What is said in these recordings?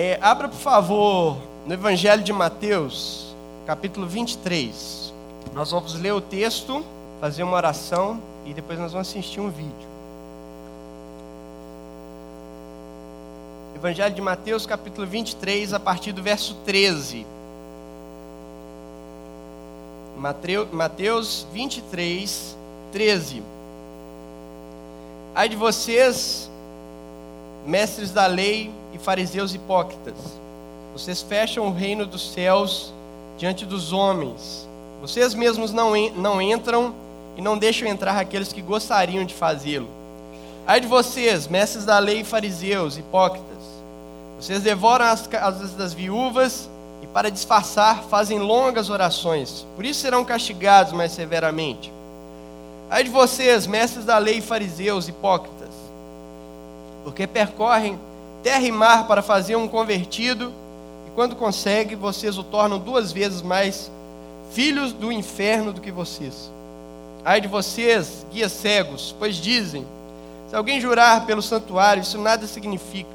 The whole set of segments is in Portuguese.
É, abra, por favor, no Evangelho de Mateus, capítulo 23. Nós vamos ler o texto, fazer uma oração e depois nós vamos assistir um vídeo. Evangelho de Mateus, capítulo 23, a partir do verso 13. Mateus 23, 13. Ai de vocês, mestres da lei e fariseus hipócritas, vocês fecham o reino dos céus diante dos homens. Vocês mesmos não, não entram e não deixam entrar aqueles que gostariam de fazê-lo. Ai de vocês, mestres da lei e fariseus hipócritas, vocês devoram as casas das viúvas e, para disfarçar, fazem longas orações. Por isso serão castigados mais severamente. Ai de vocês, mestres da lei e fariseus hipócritas, porque percorrem terra e mar para fazer um convertido, e quando consegue, vocês o tornam duas vezes mais filhos do inferno do que vocês. Ai de vocês, guias cegos, pois dizem: se alguém jurar pelo santuário, isso nada significa.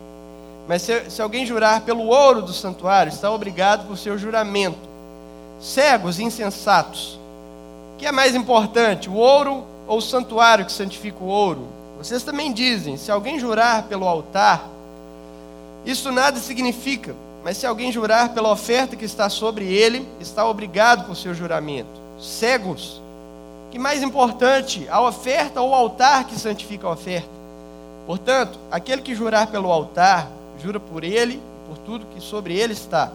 Mas se, se alguém jurar pelo ouro do santuário, está obrigado por seu juramento. Cegos insensatos que é mais importante, o ouro ou o santuário que santifica o ouro? Vocês também dizem: se alguém jurar pelo altar, isso nada significa, mas se alguém jurar pela oferta que está sobre ele, está obrigado por seu juramento. Cegos, que mais importante, a oferta ou o altar que santifica a oferta? Portanto, aquele que jurar pelo altar, jura por ele e por tudo que sobre ele está.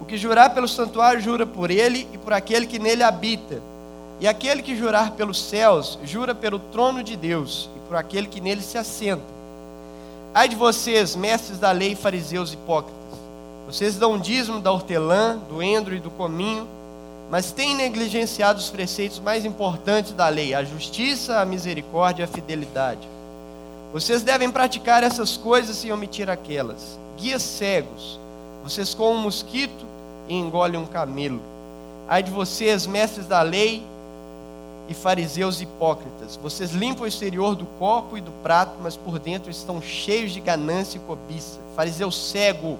O que jurar pelo santuário, jura por ele e por aquele que nele habita. E aquele que jurar pelos céus, jura pelo trono de Deus e por aquele que nele se assenta. Ai de vocês, mestres da lei, fariseus hipócritas. Vocês dão dízimo da hortelã, do endro e do cominho, mas têm negligenciado os preceitos mais importantes da lei: a justiça, a misericórdia e a fidelidade. Vocês devem praticar essas coisas sem omitir aquelas. Guias cegos, vocês com um mosquito e engole um camelo. Ai de vocês, mestres da lei e fariseus hipócritas, vocês limpam o exterior do copo e do prato, mas por dentro estão cheios de ganância e cobiça. Fariseu cego,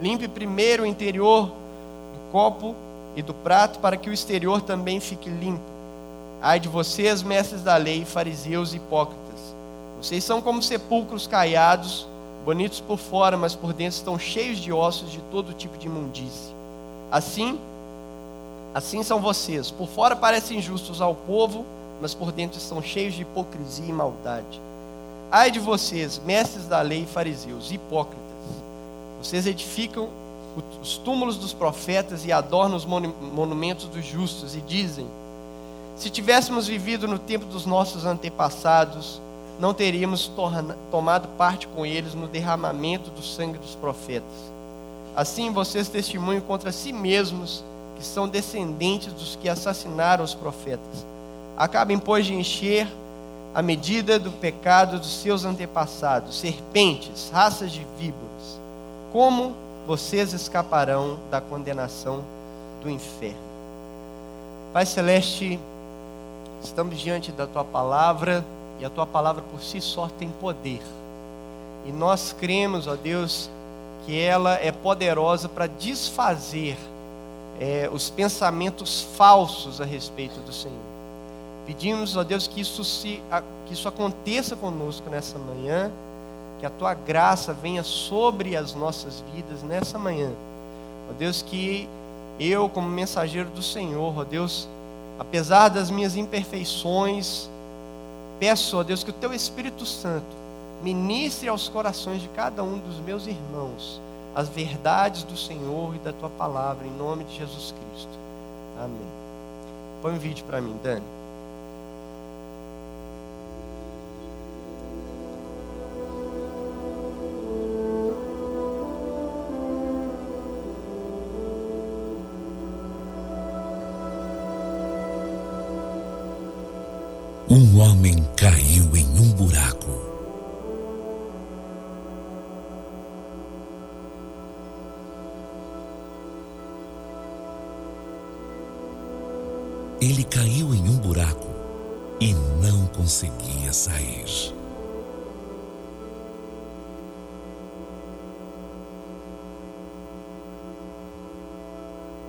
limpe primeiro o interior do copo e do prato, para que o exterior também fique limpo. Ai de vocês, mestres da lei, fariseus hipócritas, vocês são como sepulcros caiados, bonitos por fora, mas por dentro estão cheios de ossos de todo tipo de imundície. Assim, assim são vocês. Por fora parecem justos ao povo, mas por dentro estão cheios de hipocrisia e maldade. Ai de vocês, mestres da lei e fariseus, hipócritas. Vocês edificam os túmulos dos profetas e adornam os monumentos dos justos e dizem: Se tivéssemos vivido no tempo dos nossos antepassados, não teríamos tomado parte com eles no derramamento do sangue dos profetas. Assim vocês testemunham contra si mesmos que são descendentes dos que assassinaram os profetas. Acabem, pois, de encher a medida do pecado dos seus antepassados, serpentes, raças de víboras. Como vocês escaparão da condenação do inferno? Pai Celeste, estamos diante da tua palavra e a tua palavra por si só tem poder. E nós cremos, ó Deus, que ela é poderosa para desfazer é, os pensamentos falsos a respeito do Senhor. Pedimos, ó Deus, que isso, se, que isso aconteça conosco nessa manhã, que a tua graça venha sobre as nossas vidas nessa manhã. Ó Deus, que eu, como mensageiro do Senhor, ó Deus, apesar das minhas imperfeições, peço, ó Deus, que o teu Espírito Santo ministre aos corações de cada um dos meus irmãos as verdades do Senhor e da tua palavra, em nome de Jesus Cristo. Amém. Põe um vídeo para mim, Dani.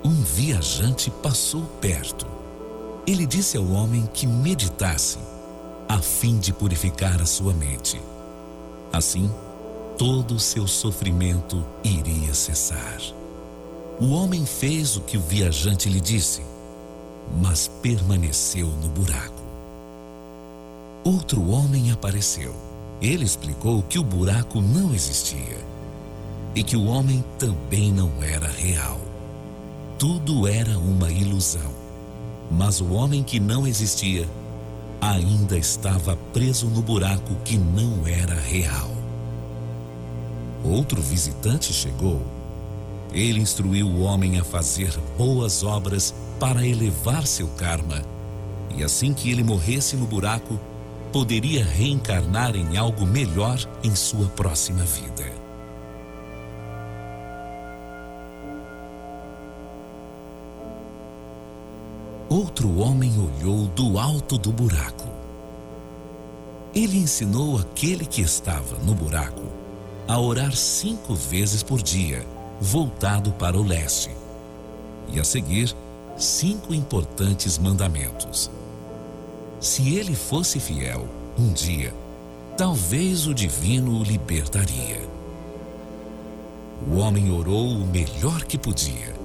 Um viajante passou perto. Ele disse ao homem que meditasse, a fim de purificar a sua mente. Assim, todo o seu sofrimento iria cessar. O homem fez o que o viajante lhe disse, mas permaneceu no buraco. Outro homem apareceu. Ele explicou que o buraco não existia e que o homem também não era real. Tudo era uma ilusão. Mas o homem que não existia ainda estava preso no buraco que não era real. Outro visitante chegou. Ele instruiu o homem a fazer boas obras para elevar seu karma, e assim que ele morresse no buraco, poderia reencarnar em algo melhor em sua próxima vida. Outro homem olhou do alto do buraco. Ele ensinou aquele que estava no buraco a orar cinco vezes por dia, voltado para o leste, e a seguir cinco importantes mandamentos. Se ele fosse fiel, um dia, talvez o divino o libertaria. O homem orou o melhor que podia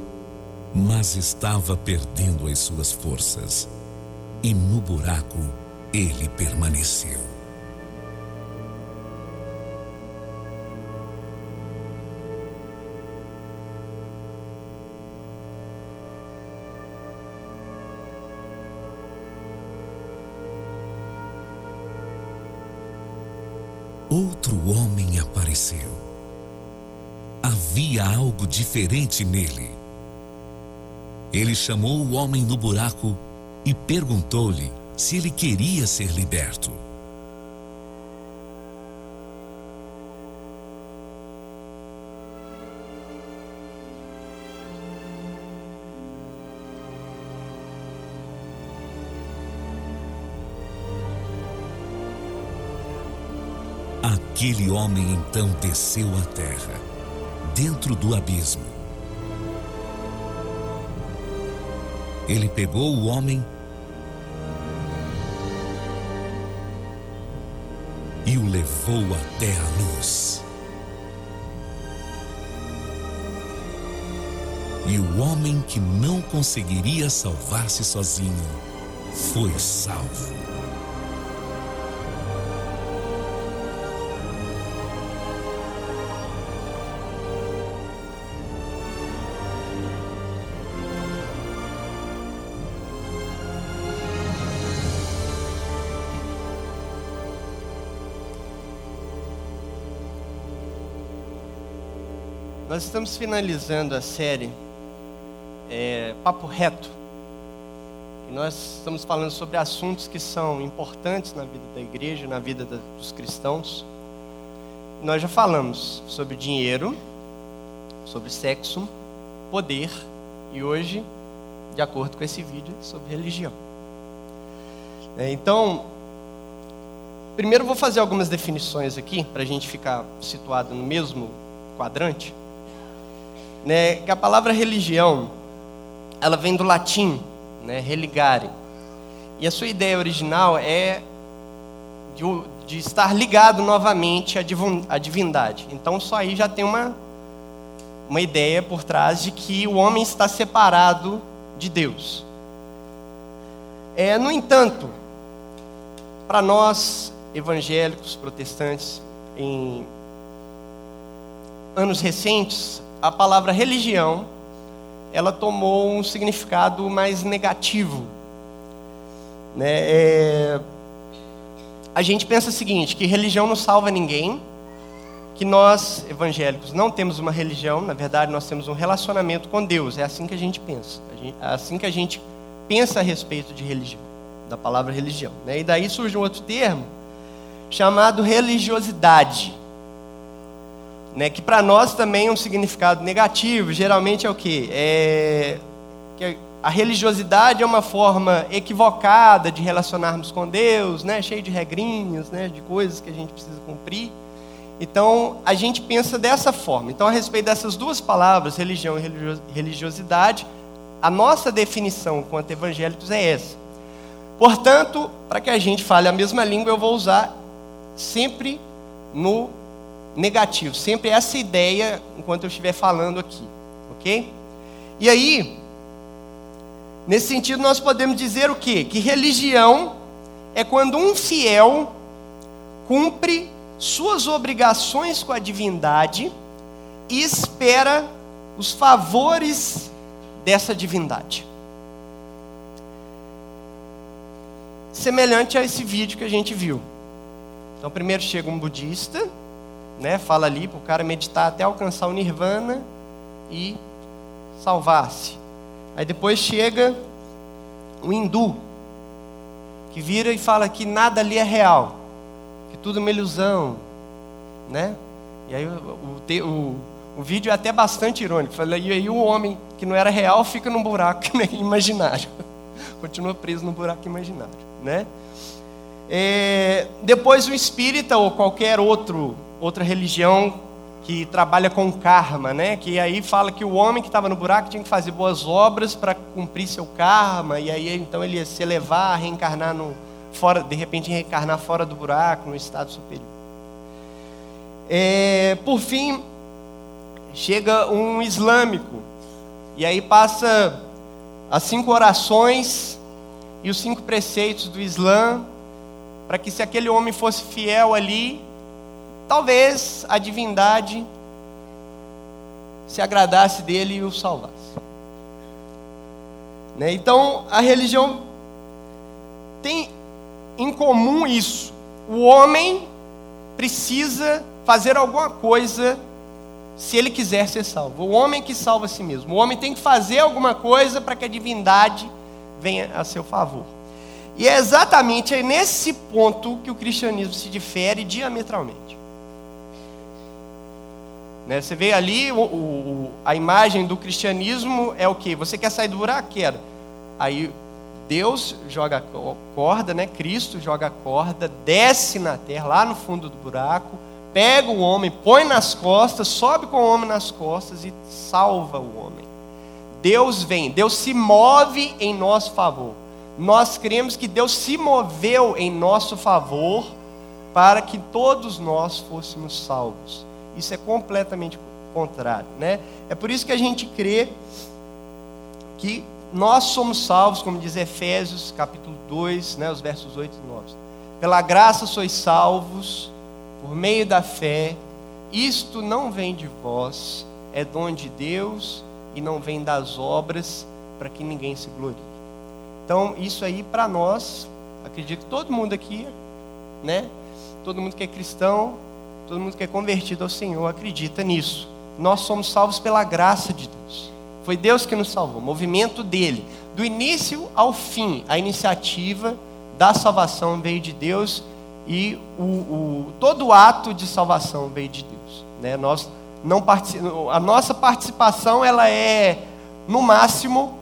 mas estava perdendo as suas forças. E no buraco ele permaneceu. Apareceu. Havia algo diferente nele. Ele chamou o homem no buraco e perguntou-lhe se ele queria ser liberto. Aquele homem então desceu à terra, dentro do abismo Ele pegou o homem e o levou até a luz. E o homem que não conseguiria salvar-se sozinho foi salvo. Nós estamos finalizando a série é, Papo Reto. E nós estamos falando sobre assuntos que são importantes na vida da igreja, na vida da, dos cristãos. Nós já falamos sobre dinheiro, sobre sexo, poder e hoje, de acordo com esse vídeo, sobre religião. É, então, primeiro vou fazer algumas definições aqui para a gente ficar situado no mesmo quadrante né, que a palavra religião, ela vem do latim, né, religare. E a sua ideia original é de, de estar ligado novamente à divindade. Então, só aí já tem uma, uma ideia por trás de que o homem está separado de Deus. É, no entanto, para nós evangélicos, protestantes, em anos recentes, a palavra religião ela tomou um significado mais negativo. Né? É... A gente pensa o seguinte, que religião não salva ninguém, que nós, evangélicos, não temos uma religião, na verdade nós temos um relacionamento com Deus, é assim que a gente pensa, é assim que a gente pensa a respeito de religião, da palavra religião. Né? E daí surge um outro termo, chamado religiosidade né, que para nós também é um significado negativo, geralmente é o quê? É que a religiosidade é uma forma equivocada de relacionarmos com Deus, né, cheio de regrinhas, né, de coisas que a gente precisa cumprir. Então, a gente pensa dessa forma. Então, a respeito dessas duas palavras, religião e religiosidade, a nossa definição quanto evangélicos é essa. Portanto, para que a gente fale a mesma língua, eu vou usar sempre no negativo, sempre essa ideia enquanto eu estiver falando aqui, ok? E aí, nesse sentido, nós podemos dizer o quê? Que religião é quando um fiel cumpre suas obrigações com a divindade e espera os favores dessa divindade. Semelhante a esse vídeo que a gente viu. Então, primeiro chega um budista, né, fala ali para o cara meditar até alcançar o nirvana e salvar-se. Aí depois chega um hindu, que vira e fala que nada ali é real, que tudo é uma ilusão, né? E aí o, o, o vídeo é até bastante irônico. Fala, e aí o homem que não era real fica num buraco imaginário. Continua preso no buraco imaginário, né? É, depois o espírita ou qualquer outro, outra religião que trabalha com karma, né? Que aí fala que o homem que estava no buraco tinha que fazer boas obras para cumprir seu karma e aí então ele ia se elevar, reencarnar no fora, de repente reencarnar fora do buraco, no estado superior. É, por fim, chega um islâmico e aí passa as cinco orações e os cinco preceitos do Islã para que se aquele homem fosse fiel ali, talvez a divindade se agradasse dele e o salvasse. Né? Então, a religião tem em comum isso. O homem precisa fazer alguma coisa se ele quiser ser salvo. O homem que salva a si mesmo. O homem tem que fazer alguma coisa para que a divindade venha a seu favor. E é exatamente nesse ponto que o cristianismo se difere diametralmente. Né? Você vê ali o, o, a imagem do cristianismo é o que? Você quer sair do buraco? Quero. Aí Deus joga a corda, né? Cristo joga a corda, desce na terra, lá no fundo do buraco, pega o homem, põe nas costas, sobe com o homem nas costas e salva o homem. Deus vem, Deus se move em nosso favor nós cremos que Deus se moveu em nosso favor para que todos nós fôssemos salvos. Isso é completamente contrário, né? É por isso que a gente crê que nós somos salvos, como diz Efésios, capítulo 2, né, os versos 8 e 9. Pela graça sois salvos por meio da fé. Isto não vem de vós, é dom de Deus e não vem das obras, para que ninguém se glorie. Então, isso aí para nós, acredito que todo mundo aqui, né? Todo mundo que é cristão, todo mundo que é convertido ao Senhor acredita nisso. Nós somos salvos pela graça de Deus. Foi Deus que nos salvou, movimento dele. Do início ao fim, a iniciativa da salvação veio de Deus e o, o todo o ato de salvação veio de Deus. Né? Nós não a nossa participação ela é no máximo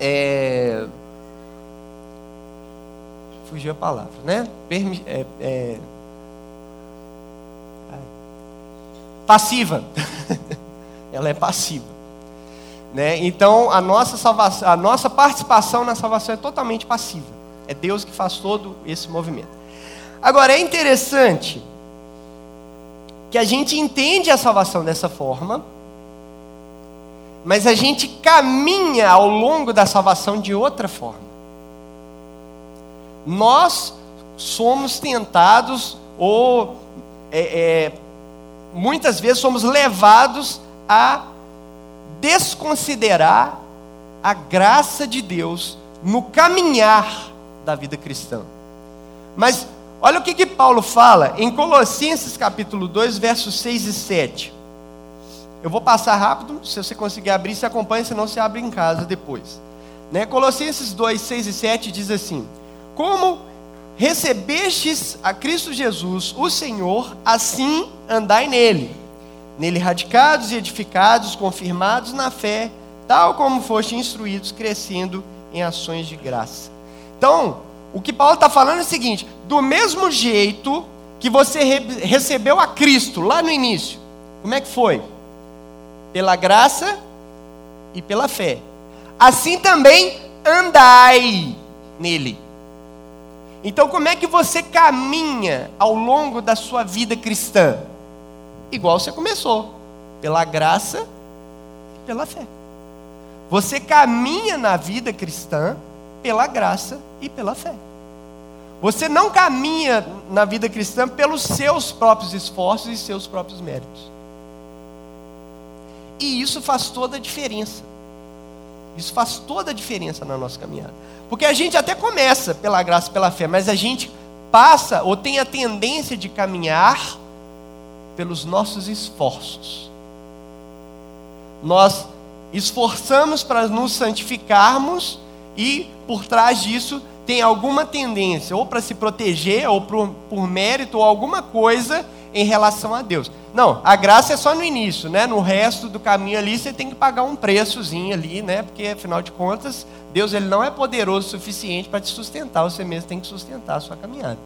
é, fugiu a palavra, né? Permi, é, é, passiva. Ela é passiva. Né? Então, a nossa, salvação, a nossa participação na salvação é totalmente passiva. É Deus que faz todo esse movimento. Agora, é interessante que a gente entende a salvação dessa forma, mas a gente caminha ao longo da salvação de outra forma. Nós somos tentados, ou é, é, muitas vezes somos levados a desconsiderar a graça de Deus no caminhar da vida cristã. Mas olha o que, que Paulo fala em Colossenses capítulo 2, versos 6 e 7. Eu vou passar rápido, se você conseguir abrir, se acompanha, senão você abre em casa depois. Né? Colossenses 2, 6 e 7 diz assim: Como recebestes a Cristo Jesus, o Senhor, assim andai nele, nele radicados e edificados, confirmados na fé, tal como foste instruídos, crescendo em ações de graça. Então, o que Paulo está falando é o seguinte: do mesmo jeito que você re recebeu a Cristo lá no início, como é que foi? pela graça e pela fé. assim também andai nele. Então, como é que você caminha ao longo da sua vida cristã? Igual você começou, pela graça e pela fé. Você caminha na vida cristã pela graça e pela fé. Você não caminha na vida cristã pelos seus próprios esforços e seus próprios méritos. E isso faz toda a diferença. Isso faz toda a diferença na nossa caminhada. Porque a gente até começa pela graça pela fé, mas a gente passa ou tem a tendência de caminhar pelos nossos esforços. Nós esforçamos para nos santificarmos e por trás disso tem alguma tendência, ou para se proteger, ou por, por mérito, ou alguma coisa em relação a Deus. Não, a graça é só no início, né? No resto do caminho ali você tem que pagar um preçozinho ali, né? Porque afinal de contas, Deus ele não é poderoso o suficiente para te sustentar, você mesmo tem que sustentar a sua caminhada.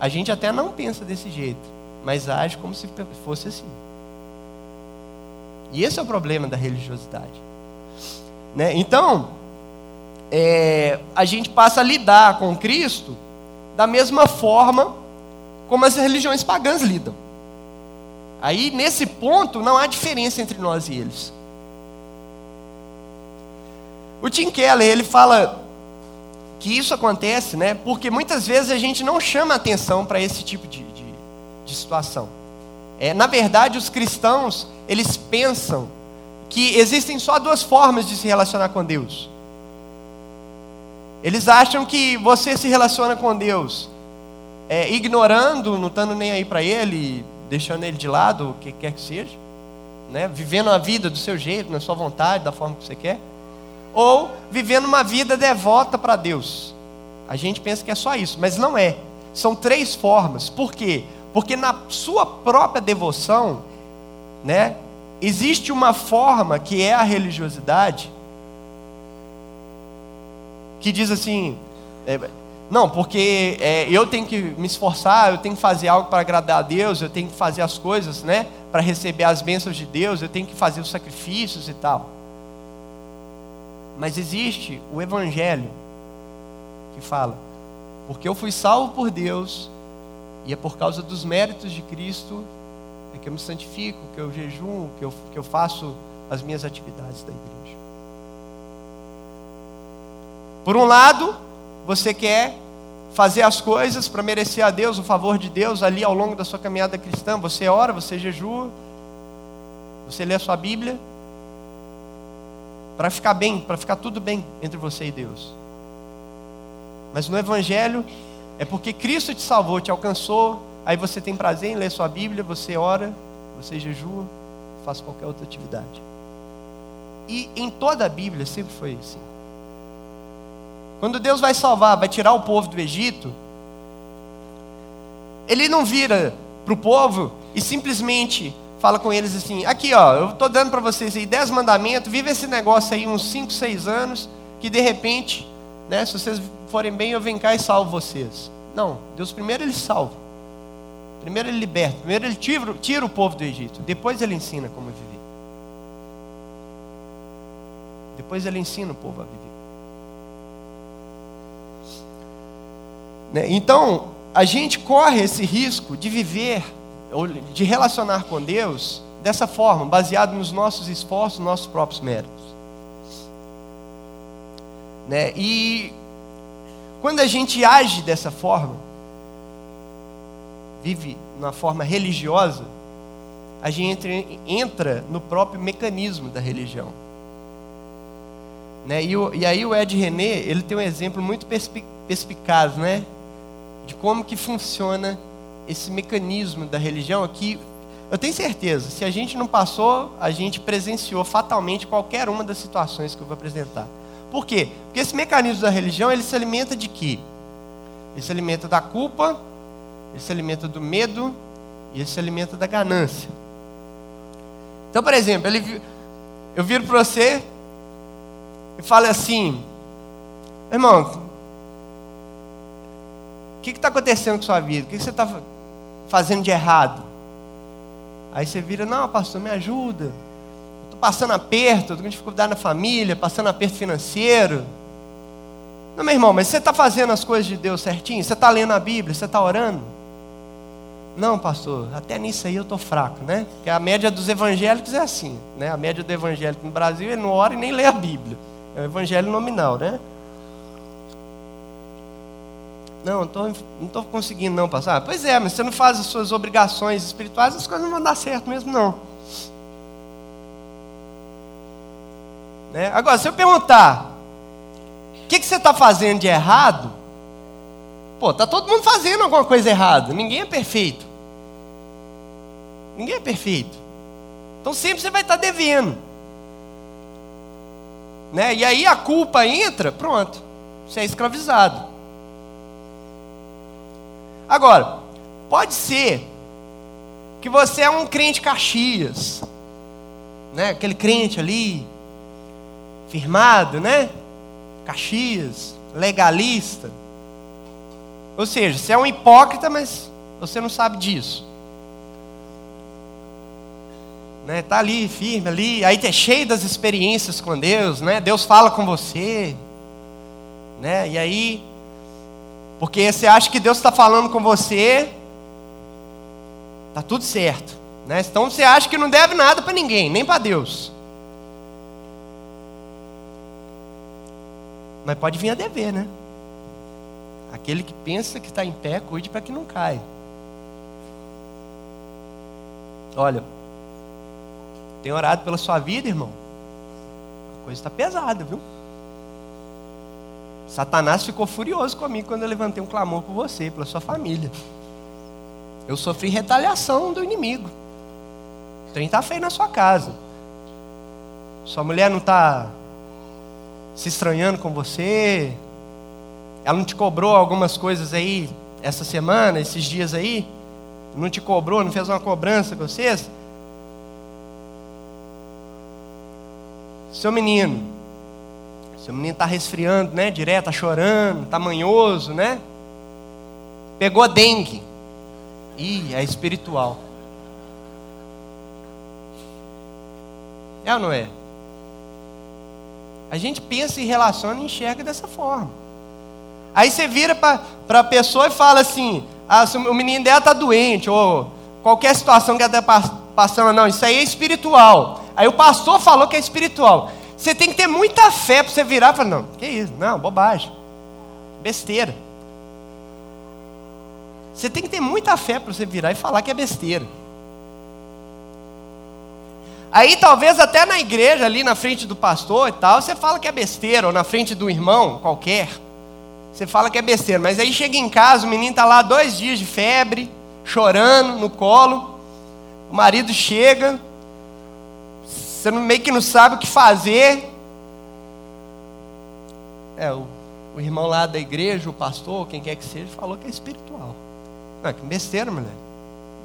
A gente até não pensa desse jeito, mas age como se fosse assim. E esse é o problema da religiosidade. Né? Então, é, a gente passa a lidar com Cristo da mesma forma como as religiões pagãs lidam. Aí, nesse ponto, não há diferença entre nós e eles. O Tim Keller, ele fala que isso acontece, né? Porque muitas vezes a gente não chama atenção para esse tipo de, de, de situação. É, na verdade, os cristãos, eles pensam que existem só duas formas de se relacionar com Deus. Eles acham que você se relaciona com Deus é, ignorando, não estando nem aí para Ele, deixando Ele de lado, o que quer que seja, né? vivendo a vida do seu jeito, na sua vontade, da forma que você quer, ou vivendo uma vida devota para Deus. A gente pensa que é só isso, mas não é. São três formas. Por quê? Porque na sua própria devoção, né, existe uma forma que é a religiosidade, que diz assim: é, não, porque é, eu tenho que me esforçar, eu tenho que fazer algo para agradar a Deus, eu tenho que fazer as coisas, né, para receber as bênçãos de Deus, eu tenho que fazer os sacrifícios e tal. Mas existe o Evangelho que fala: porque eu fui salvo por Deus, e é por causa dos méritos de Cristo é que eu me santifico, que eu jejuo, que eu, que eu faço as minhas atividades da igreja. Por um lado, você quer fazer as coisas para merecer a Deus, o favor de Deus ali ao longo da sua caminhada cristã. Você ora, você jejua, você lê a sua Bíblia, para ficar bem, para ficar tudo bem entre você e Deus. Mas no Evangelho, é porque Cristo te salvou, te alcançou, aí você tem prazer em ler sua Bíblia, você ora, você jejua, faz qualquer outra atividade. E em toda a Bíblia sempre foi assim. Quando Deus vai salvar, vai tirar o povo do Egito, ele não vira para o povo e simplesmente fala com eles assim: aqui ó, eu estou dando para vocês aí dez mandamentos, vive esse negócio aí uns 5, 6 anos, que de repente, né, se vocês forem bem, eu venho cá e salvo vocês. Não, Deus primeiro ele salva. Primeiro ele liberta, primeiro ele tira, tira o povo do Egito, depois ele ensina como viver. Depois ele ensina o povo a viver. Então, a gente corre esse risco de viver, de relacionar com Deus dessa forma, baseado nos nossos esforços, nos nossos próprios méritos. Né? E quando a gente age dessa forma, vive na forma religiosa, a gente entra, no próprio mecanismo da religião. Né? E, e, aí o Ed René, ele tem um exemplo muito perspicaz, né? De como que funciona esse mecanismo da religião aqui. Eu tenho certeza, se a gente não passou, a gente presenciou fatalmente qualquer uma das situações que eu vou apresentar. Por quê? Porque esse mecanismo da religião, ele se alimenta de quê? Ele se alimenta da culpa, ele se alimenta do medo e ele se alimenta da ganância. Então, por exemplo, ele, eu viro para você e falo assim, irmão, o que está acontecendo com sua vida? O que você está fazendo de errado? Aí você vira, não, pastor, me ajuda. Estou passando aperto, estou com dificuldade na família, passando aperto financeiro. Não, meu irmão, mas você está fazendo as coisas de Deus certinho? Você está lendo a Bíblia? Você está orando? Não, pastor, até nisso aí eu estou fraco, né? Porque a média dos evangélicos é assim, né? A média do evangélico no Brasil, ele não ora e nem lê a Bíblia. É o evangelho nominal, né? Não, não estou conseguindo não, pastor. Ah, pois é, mas você não faz as suas obrigações espirituais, as coisas não vão dar certo mesmo, não. Né? Agora, se eu perguntar, o que, que você está fazendo de errado? Pô, tá todo mundo fazendo alguma coisa errada. Ninguém é perfeito. Ninguém é perfeito. Então sempre você vai estar devendo. Né? E aí a culpa entra, pronto. Você é escravizado. Agora, pode ser que você é um crente Caxias, né? Aquele crente ali, firmado, né? Caxias, legalista. Ou seja, você é um hipócrita, mas você não sabe disso né? Tá ali firme ali, aí é cheio das experiências com Deus, né? Deus fala com você, né? E aí, porque você acha que Deus está falando com você, tá tudo certo, né? Então você acha que não deve nada para ninguém, nem para Deus. Mas pode vir a dever, né? Aquele que pensa que está em pé, cuide para que não caia. Olha, tenho orado pela sua vida, irmão. A coisa está pesada, viu? Satanás ficou furioso comigo quando eu levantei um clamor por você, pela sua família. Eu sofri retaliação do inimigo. O trem está feio na sua casa. Sua mulher não está se estranhando com você. Ela não te cobrou algumas coisas aí essa semana, esses dias aí? Não te cobrou, não fez uma cobrança com vocês? Seu menino, seu menino está resfriando, né? Direto, está chorando, está manhoso, né? Pegou dengue. Ih, é espiritual. É ou não é? A gente pensa e relaciona e enxerga dessa forma. Aí você vira para a pessoa e fala assim: ah, o menino dela está doente, ou qualquer situação que ela está passando, não, isso aí é espiritual. Aí o pastor falou que é espiritual. Você tem que ter muita fé para você virar e falar: não, que isso? Não, bobagem. Besteira. Você tem que ter muita fé para você virar e falar que é besteira. Aí talvez até na igreja, ali na frente do pastor e tal, você fala que é besteira, ou na frente do irmão qualquer. Você fala que é besteira, mas aí chega em casa, o menino está lá dois dias de febre, chorando no colo. O marido chega, você meio que não sabe o que fazer. É, o, o irmão lá da igreja, o pastor, quem quer que seja, falou que é espiritual. Não, que besteira, mulher.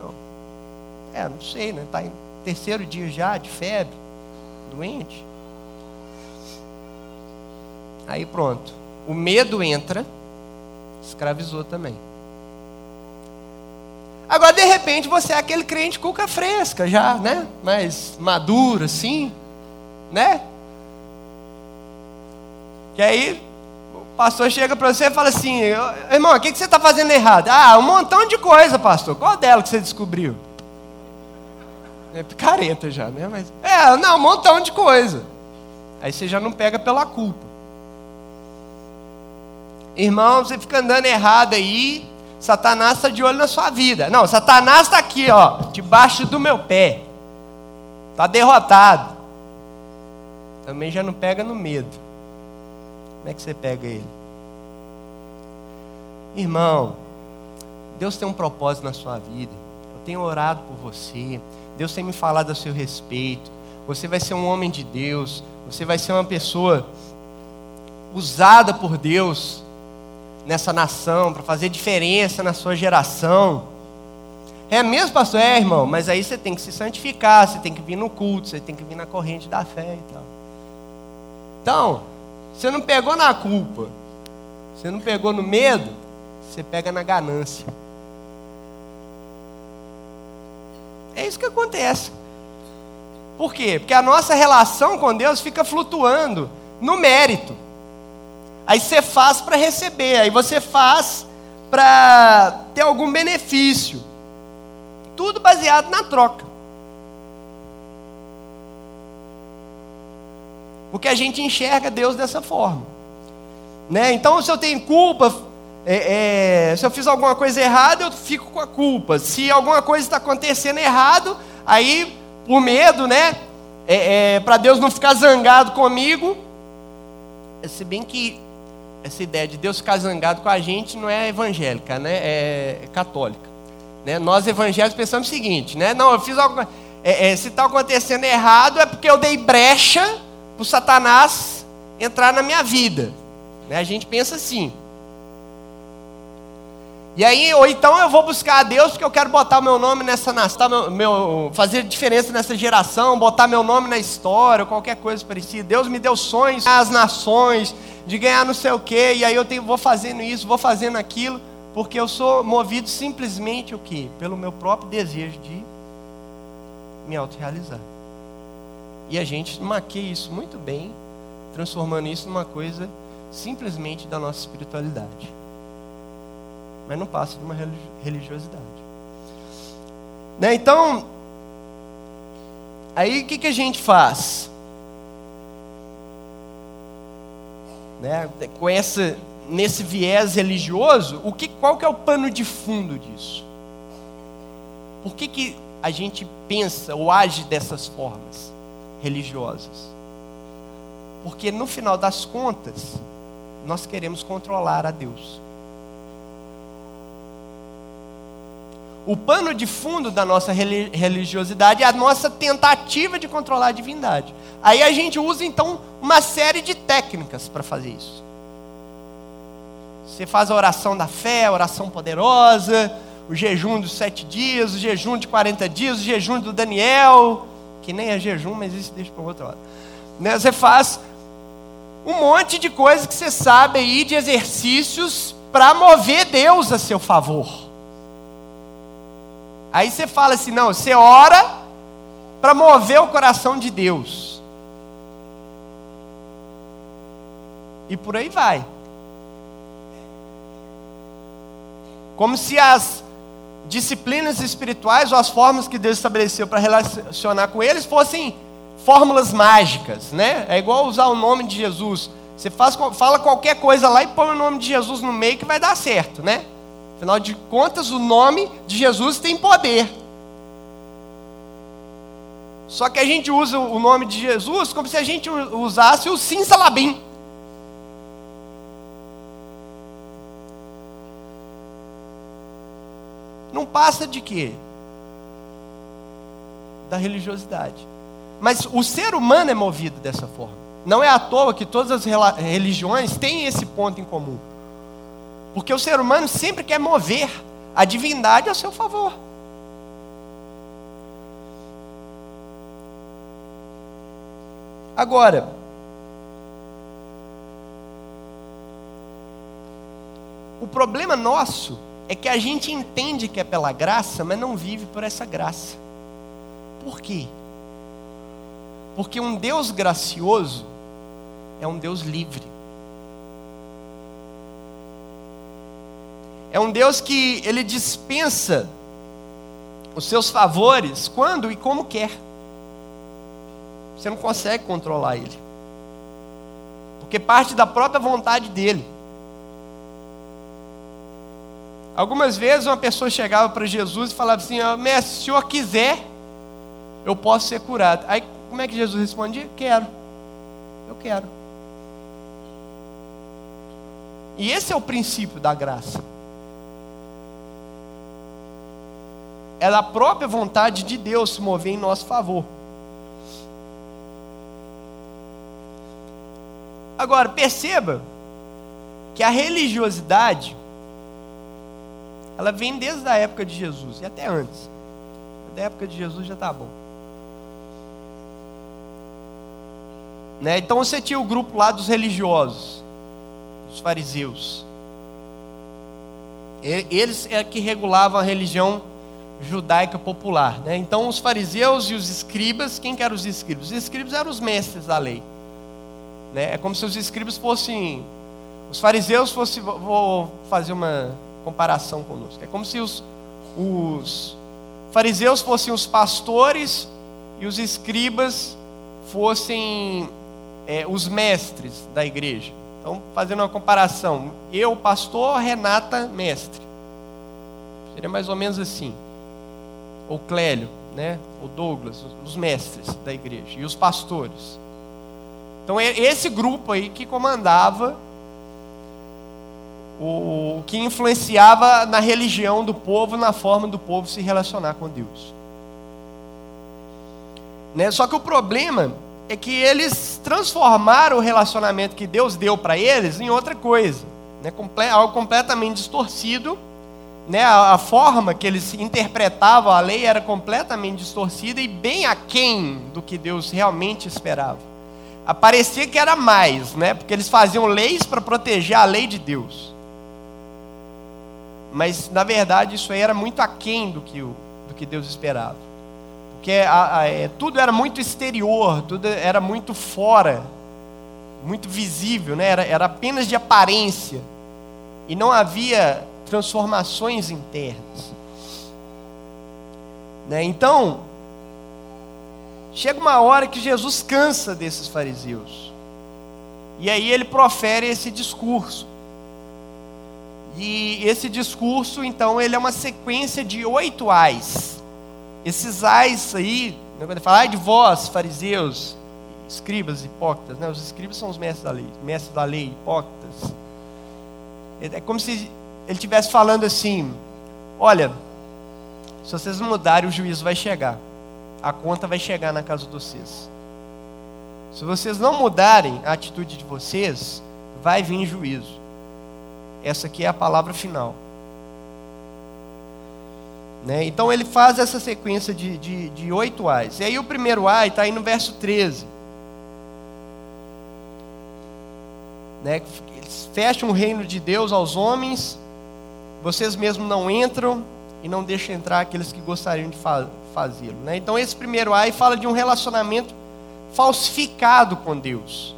Não. É, não sei, né? Está em terceiro dia já de febre, doente. Aí pronto. O medo entra, escravizou também. Agora, de repente, você é aquele crente cuca fresca, já, né? Mais maduro, assim, né? Que aí o pastor chega para você e fala assim: irmão, o que, que você está fazendo errado? Ah, um montão de coisa, pastor. Qual dela que você descobriu? É picareta já, né? Mas, é, não, um montão de coisa. Aí você já não pega pela culpa. Irmão, você fica andando errado aí, Satanás está de olho na sua vida. Não, Satanás está aqui, ó, debaixo do meu pé. Está derrotado. Também já não pega no medo. Como é que você pega ele? Irmão, Deus tem um propósito na sua vida. Eu tenho orado por você. Deus tem me falado a seu respeito. Você vai ser um homem de Deus. Você vai ser uma pessoa usada por Deus nessa nação, para fazer diferença na sua geração. É mesmo, pastor? É, irmão, mas aí você tem que se santificar, você tem que vir no culto, você tem que vir na corrente da fé e tal. Então, você não pegou na culpa, você não pegou no medo, você pega na ganância. É isso que acontece. Por quê? Porque a nossa relação com Deus fica flutuando no mérito. Aí você faz para receber, aí você faz para ter algum benefício. Tudo baseado na troca. Porque a gente enxerga Deus dessa forma. Né? Então, se eu tenho culpa, é, é, se eu fiz alguma coisa errada, eu fico com a culpa. Se alguma coisa está acontecendo errado, aí, por medo, né? É, é para Deus não ficar zangado comigo. Se bem que essa ideia de Deus ficar zangado com a gente não é evangélica, né? É, católica. Né? Nós evangélicos pensamos o seguinte, né? Não, eu fiz algo. É, é, se está acontecendo errado é porque eu dei brecha para Satanás entrar na minha vida. Né? A gente pensa assim. E aí, ou então eu vou buscar a Deus porque eu quero botar meu nome nessa nação, meu, meu, fazer diferença nessa geração, botar meu nome na história, qualquer coisa parecida. Deus me deu sonhos as nações, de ganhar não sei o quê, e aí eu tenho, vou fazendo isso, vou fazendo aquilo, porque eu sou movido simplesmente o quê? Pelo meu próprio desejo de me autorrealizar. E a gente maqueia isso muito bem, transformando isso numa coisa simplesmente da nossa espiritualidade mas não passa de uma religiosidade. Né? Então, aí o que, que a gente faz? Né? Com essa, nesse viés religioso, o que, qual que é o pano de fundo disso? Por que, que a gente pensa ou age dessas formas religiosas? Porque no final das contas, nós queremos controlar a Deus. O pano de fundo da nossa religiosidade é a nossa tentativa de controlar a divindade. Aí a gente usa então uma série de técnicas para fazer isso. Você faz a oração da fé, a oração poderosa, o jejum dos sete dias, o jejum de 40 dias, o jejum do Daniel, que nem é jejum, mas isso deixa para outra hora. Né? Você faz um monte de coisas que você sabe aí de exercícios para mover Deus a seu favor. Aí você fala assim: não, você ora para mover o coração de Deus. E por aí vai. Como se as disciplinas espirituais ou as formas que Deus estabeleceu para relacionar com eles fossem fórmulas mágicas, né? É igual usar o nome de Jesus. Você faz, fala qualquer coisa lá e põe o nome de Jesus no meio que vai dar certo, né? Afinal de contas, o nome de Jesus tem poder. Só que a gente usa o nome de Jesus como se a gente usasse o sim salabim. Não passa de quê? Da religiosidade. Mas o ser humano é movido dessa forma. Não é à toa que todas as religiões têm esse ponto em comum. Porque o ser humano sempre quer mover a divindade a seu favor. Agora, o problema nosso é que a gente entende que é pela graça, mas não vive por essa graça. Por quê? Porque um Deus gracioso é um Deus livre. É um Deus que ele dispensa os seus favores quando e como quer. Você não consegue controlar ele. Porque parte da própria vontade dele. Algumas vezes uma pessoa chegava para Jesus e falava assim: oh, Mestre, se o senhor quiser, eu posso ser curado. Aí como é que Jesus respondia? Quero. Eu quero. E esse é o princípio da graça. É a própria vontade de Deus se mover em nosso favor. Agora, perceba que a religiosidade ela vem desde a época de Jesus e até antes. Da época de Jesus já está bom. Né? Então você tinha o grupo lá dos religiosos, dos fariseus. Eles é que regulavam a religião judaica popular. Né? Então, os fariseus e os escribas, quem que eram os escribas? Os escribas eram os mestres da lei. Né? É como se os escribas fossem. Os fariseus fossem. Vou fazer uma comparação conosco. É como se os, os fariseus fossem os pastores e os escribas fossem é, os mestres da igreja. Então, fazendo uma comparação, eu, pastor, Renata, mestre. Seria mais ou menos assim. Ou Clélio, né? Ou Douglas, os mestres da igreja. E os pastores. Então, é esse grupo aí que comandava, o que influenciava na religião do povo, na forma do povo se relacionar com Deus. Né? Só que o problema é que eles transformaram o relacionamento que Deus deu para eles em outra coisa, né? algo completamente distorcido. Né? A, a, forma que eles interpretavam a lei era completamente distorcida e bem aquém do que Deus realmente esperava. Aparecia que era mais, né? porque eles faziam leis para proteger a lei de Deus. Mas, na verdade, isso aí era muito aquém do que, o, do que Deus esperava que é, é, tudo era muito exterior, tudo era muito fora, muito visível, né? era, era apenas de aparência, e não havia transformações internas. Né? Então, chega uma hora que Jesus cansa desses fariseus, e aí ele profere esse discurso. E esse discurso, então, ele é uma sequência de oito ais. Esses ais aí, né, quando ele fala, ai de vós, fariseus, escribas, hipócritas, né? os escribas são os mestres da lei, mestres da lei, hipócritas. É como se ele estivesse falando assim: olha, se vocês mudarem, o juízo vai chegar, a conta vai chegar na casa de vocês. Se vocês não mudarem a atitude de vocês, vai vir juízo. Essa aqui é a palavra final. Né? Então ele faz essa sequência de, de, de oito ais. E aí o primeiro ai está aí no verso 13. Né? Fecham o reino de Deus aos homens, vocês mesmos não entram e não deixam entrar aqueles que gostariam de fa fazê-lo. Né? Então esse primeiro ai fala de um relacionamento falsificado com Deus.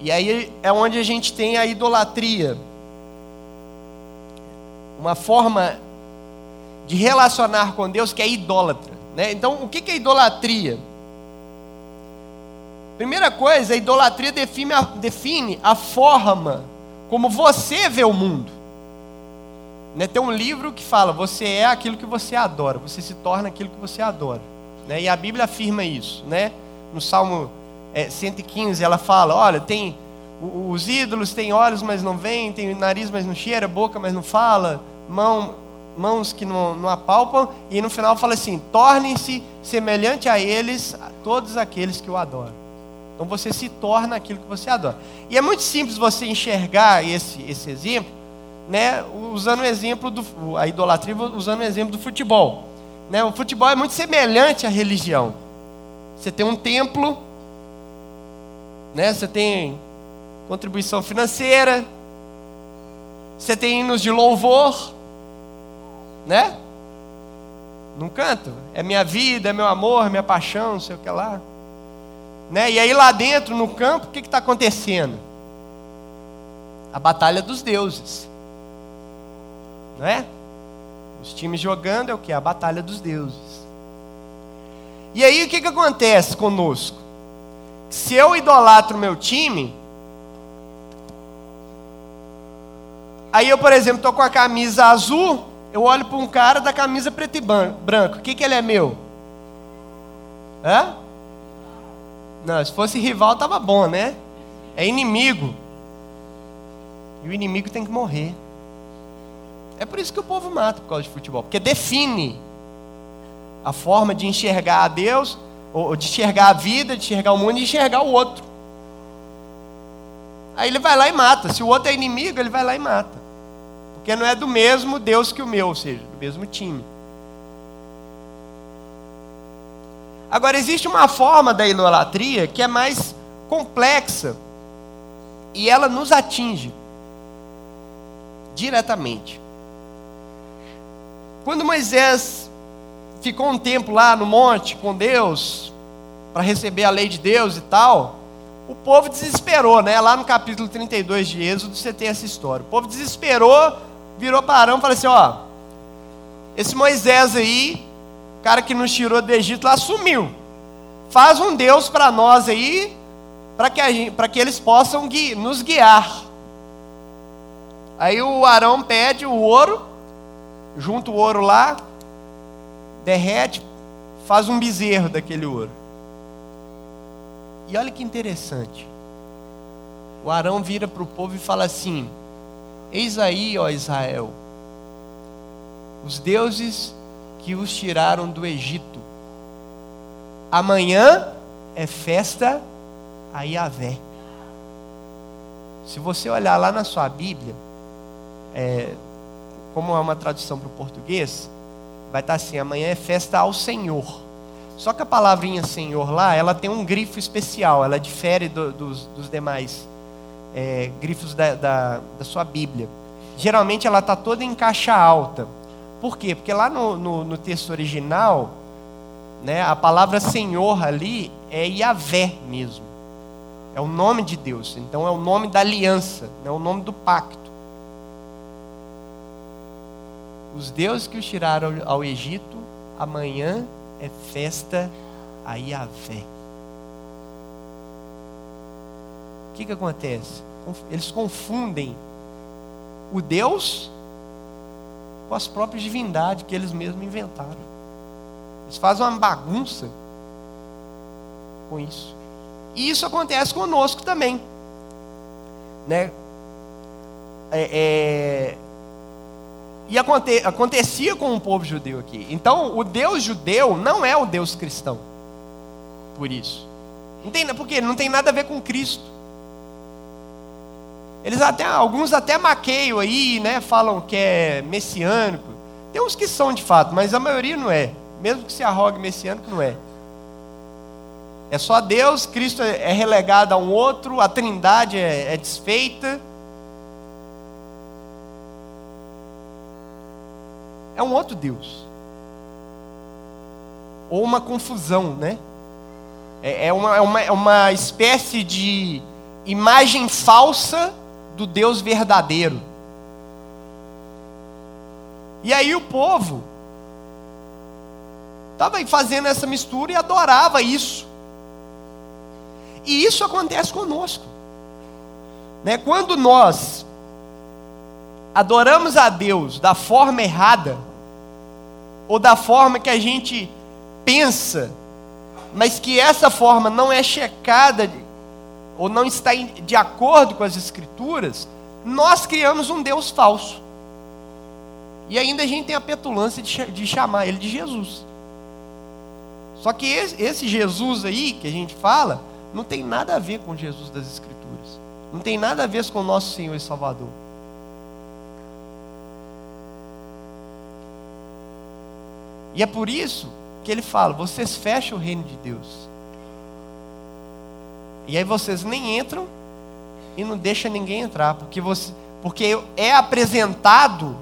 E aí é onde a gente tem a idolatria. Uma forma de relacionar com Deus que é idólatra. Né? Então, o que é idolatria? Primeira coisa, a idolatria define a, define a forma como você vê o mundo. Né? Tem um livro que fala: você é aquilo que você adora, você se torna aquilo que você adora. Né? E a Bíblia afirma isso. Né? No Salmo é, 115, ela fala: olha, tem os ídolos têm olhos, mas não veem, tem nariz, mas não cheira, boca, mas não fala, mão, mãos que não, não apalpam, e no final fala assim: tornem-se semelhante a eles, a todos aqueles que o adoram. Então você se torna aquilo que você adora. E é muito simples você enxergar esse, esse exemplo, né, usando o exemplo do a idolatria, usando o exemplo do futebol. Né, o futebol é muito semelhante à religião. Você tem um templo, né, você tem contribuição financeira, você tem hinos de louvor, né? Não canto? É minha vida, é meu amor, minha paixão, não sei o que lá. Né? E aí lá dentro, no campo, o que está acontecendo? A batalha dos deuses. Não é? Os times jogando é o que? A batalha dos deuses. E aí o que, que acontece conosco? Se eu idolatro meu time, aí eu, por exemplo, estou com a camisa azul, eu olho para um cara da camisa preto e branco. O que, que ele é meu? Hã? Não, se fosse rival tava bom, né? É inimigo. E o inimigo tem que morrer. É por isso que o povo mata por causa de futebol, porque define a forma de enxergar a Deus, ou de enxergar a vida, de enxergar o mundo e enxergar o outro. Aí ele vai lá e mata. Se o outro é inimigo, ele vai lá e mata. Porque não é do mesmo Deus que o meu, ou seja, do mesmo time. Agora, existe uma forma da idolatria que é mais complexa e ela nos atinge diretamente. Quando Moisés ficou um tempo lá no monte com Deus, para receber a lei de Deus e tal, o povo desesperou, né? Lá no capítulo 32 de Êxodo você tem essa história. O povo desesperou, virou para Arão e falou assim: ó, esse Moisés aí, cara que nos tirou do Egito lá, sumiu. Faz um Deus para nós aí, para que, que eles possam gui, nos guiar. Aí o Arão pede o ouro, junta o ouro lá, derrete, faz um bezerro daquele ouro. E olha que interessante. O Arão vira para o povo e fala assim: Eis aí, ó Israel, os deuses que os tiraram do Egito. Amanhã é festa a Yahvé. Se você olhar lá na sua Bíblia, é, como é uma tradução para o português, vai estar assim: amanhã é festa ao Senhor. Só que a palavrinha Senhor lá, ela tem um grifo especial, ela difere do, dos, dos, demais é, grifos da, da, da, sua Bíblia. Geralmente ela está toda em caixa alta. Por quê? Porque lá no, no, no texto original, né, a palavra Senhor ali é Yahvé mesmo. É o nome de Deus. Então é o nome da aliança, é o nome do pacto. Os deuses que os tiraram ao Egito, amanhã é festa a Yahvé. O que, que acontece? Eles confundem o Deus com as próprias divindades que eles mesmos inventaram. Eles fazem uma bagunça com isso. E isso acontece conosco também. Né? É, é, e aconte, acontecia com o povo judeu aqui. Então, o Deus judeu não é o Deus cristão. Por isso. Não tem, porque não tem nada a ver com Cristo. Eles até, alguns até maqueiam aí, né? Falam que é messiânico. Tem uns que são de fato, mas a maioria não é. Mesmo que se arrogue messiânico, não é. É só Deus, Cristo é relegado a um outro, a trindade é, é desfeita. É um outro Deus. Ou uma confusão, né? É, é uma, é uma, é uma espécie de imagem falsa do Deus verdadeiro. E aí o povo estava fazendo essa mistura e adorava isso. E isso acontece conosco. Né? Quando nós adoramos a Deus da forma errada, ou da forma que a gente pensa, mas que essa forma não é checada, ou não está de acordo com as Escrituras, nós criamos um Deus falso. E ainda a gente tem a petulância de chamar ele de Jesus. Só que esse Jesus aí que a gente fala, não tem nada a ver com Jesus das Escrituras. Não tem nada a ver com o nosso Senhor e Salvador. E é por isso que ele fala: vocês fecham o reino de Deus. E aí vocês nem entram e não deixam ninguém entrar, porque, você, porque é apresentado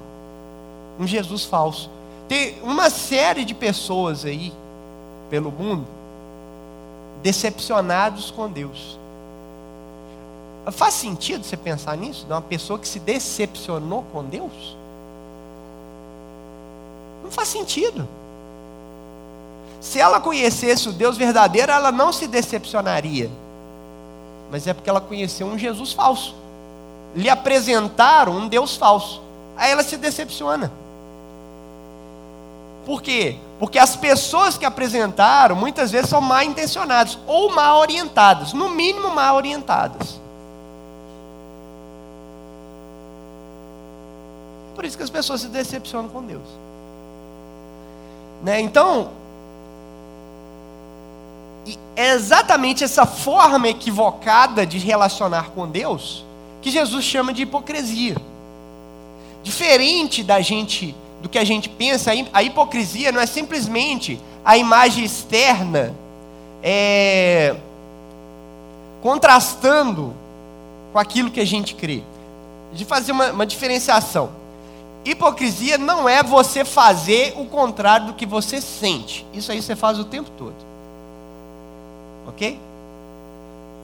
um Jesus falso. Tem uma série de pessoas aí pelo mundo decepcionados com Deus. Faz sentido você pensar nisso? De uma pessoa que se decepcionou com Deus? Não faz sentido. Se ela conhecesse o Deus verdadeiro, ela não se decepcionaria. Mas é porque ela conheceu um Jesus falso. Lhe apresentaram um Deus falso. Aí ela se decepciona. Por quê? Porque as pessoas que apresentaram muitas vezes são mal intencionadas ou mal orientadas, no mínimo mal orientadas. Por isso que as pessoas se decepcionam com Deus. Né? Então, e é exatamente essa forma equivocada de relacionar com Deus que Jesus chama de hipocrisia. Diferente da gente, do que a gente pensa, a hipocrisia não é simplesmente a imagem externa é, contrastando com aquilo que a gente crê. De fazer uma, uma diferenciação. Hipocrisia não é você fazer o contrário do que você sente. Isso aí você faz o tempo todo. Ok?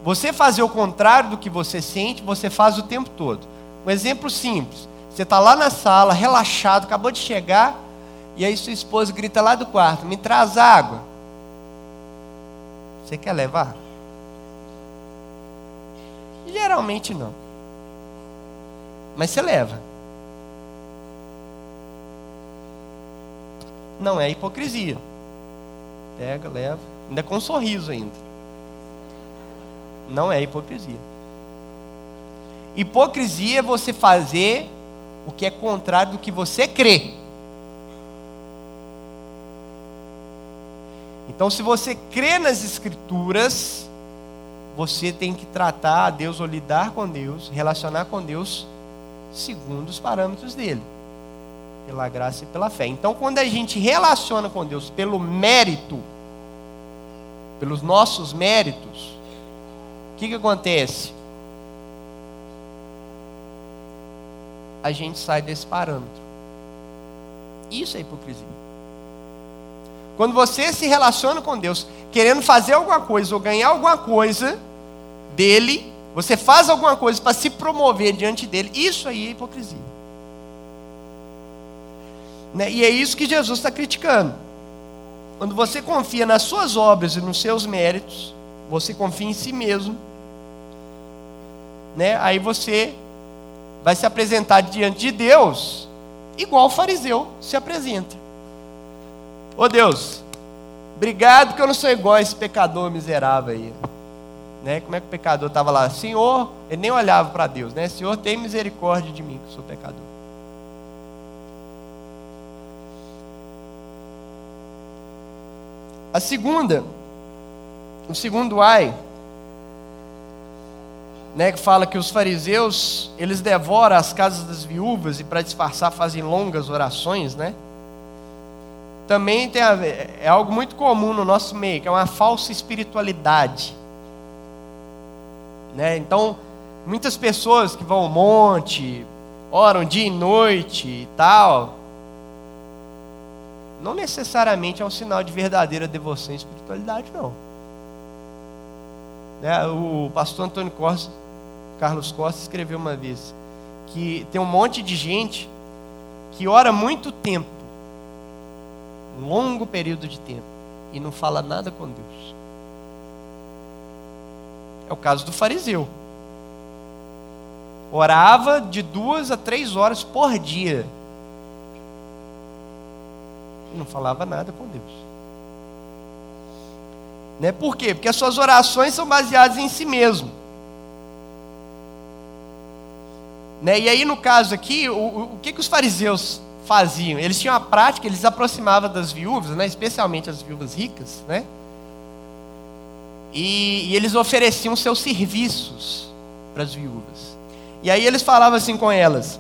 Você fazer o contrário do que você sente, você faz o tempo todo. Um exemplo simples: você está lá na sala, relaxado, acabou de chegar, e aí sua esposa grita lá do quarto: Me traz água. Você quer levar? Geralmente não. Mas você leva. Não é hipocrisia. Pega, leva, ainda com um sorriso ainda. Não é hipocrisia. Hipocrisia é você fazer o que é contrário do que você crê. Então, se você crê nas Escrituras, você tem que tratar a Deus ou lidar com Deus, relacionar com Deus segundo os parâmetros dele pela graça e pela fé. Então, quando a gente relaciona com Deus pelo mérito, pelos nossos méritos, que, que acontece? A gente sai desse parâmetro. Isso é hipocrisia. Quando você se relaciona com Deus, querendo fazer alguma coisa ou ganhar alguma coisa dele, você faz alguma coisa para se promover diante dele, isso aí é hipocrisia. Né? E é isso que Jesus está criticando. Quando você confia nas suas obras e nos seus méritos, você confia em si mesmo, né? aí você vai se apresentar diante de Deus igual o fariseu se apresenta. Ô oh Deus, obrigado que eu não sou igual a esse pecador miserável aí. Né? Como é que o pecador estava lá? Senhor, ele nem olhava para Deus, né? Senhor, tem misericórdia de mim, que sou pecador. A segunda, o segundo ai, né, que fala que os fariseus, eles devoram as casas das viúvas e para disfarçar fazem longas orações, né? Também tem a, é algo muito comum no nosso meio, que é uma falsa espiritualidade. Né? Então, muitas pessoas que vão ao monte, oram dia e noite e tal, não necessariamente é um sinal de verdadeira devoção e espiritualidade, não. Né? O pastor Antônio Costa, Carlos Costa escreveu uma vez que tem um monte de gente que ora muito tempo, um longo período de tempo, e não fala nada com Deus. É o caso do fariseu. Orava de duas a três horas por dia não falava nada com Deus. Né? Por quê? Porque as suas orações são baseadas em si mesmo. Né? E aí, no caso aqui, o, o, que, que os fariseus faziam? Eles tinham a prática, eles aproximavam das viúvas, né? especialmente as viúvas ricas, né? E, e eles ofereciam seus serviços para as viúvas. E aí eles falavam assim com elas: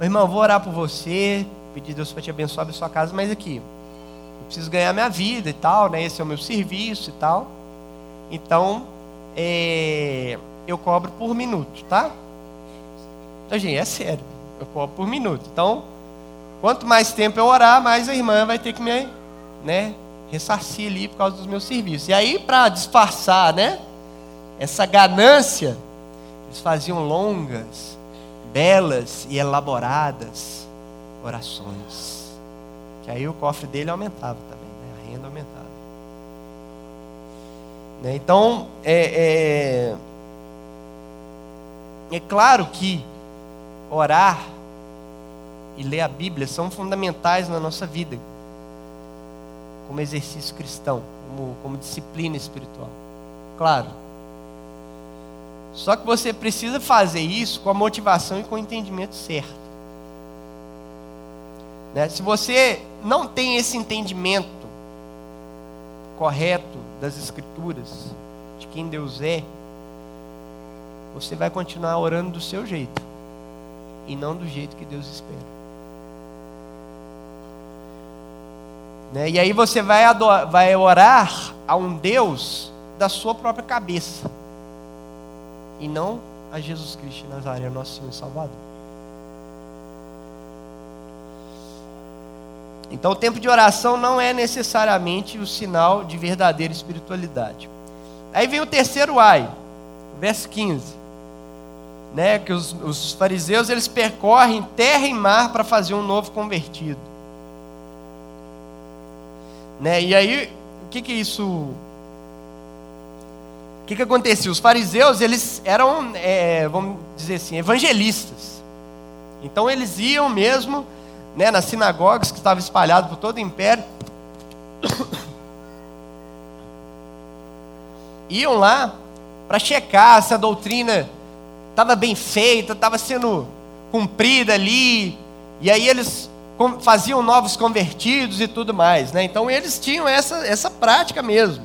Irmão, vou orar por você, pedir Deus para te abençoar a sua casa, mas aqui, eu preciso ganhar minha vida e tal, né? Esse é o meu serviço e tal. Então, é, eu cobro por minuto, tá? Então, gente, é sério, eu cobro por minuto. Então, quanto mais tempo eu orar, mais a irmã vai ter que me, né, ressarcir ali por causa dos meus serviços. E aí, para disfarçar, né, essa ganância, eles faziam longas, belas e elaboradas orações. Que aí o cofre dele aumentava também, né? a renda aumentava. Né? Então, é, é, é claro que orar e ler a Bíblia são fundamentais na nossa vida, como exercício cristão, como, como disciplina espiritual. Claro. Só que você precisa fazer isso com a motivação e com o entendimento certo. Né? Se você não tem esse entendimento correto das Escrituras, de quem Deus é, você vai continuar orando do seu jeito e não do jeito que Deus espera. Né? E aí você vai, adorar, vai orar a um Deus da sua própria cabeça e não a Jesus Cristo de Nazaré, nosso Senhor e Salvador. Então, o tempo de oração não é necessariamente o sinal de verdadeira espiritualidade. Aí vem o terceiro ai, verso 15. Né, que os, os fariseus eles percorrem terra e mar para fazer um novo convertido. Né, e aí, o que que isso. O que que acontecia? Os fariseus, eles eram, é, vamos dizer assim, evangelistas. Então, eles iam mesmo né, nas sinagogas que estavam espalhadas por todo o império. Iam lá para checar se a doutrina estava bem feita, estava sendo cumprida ali. E aí eles faziam novos convertidos e tudo mais. Né? Então eles tinham essa, essa prática mesmo.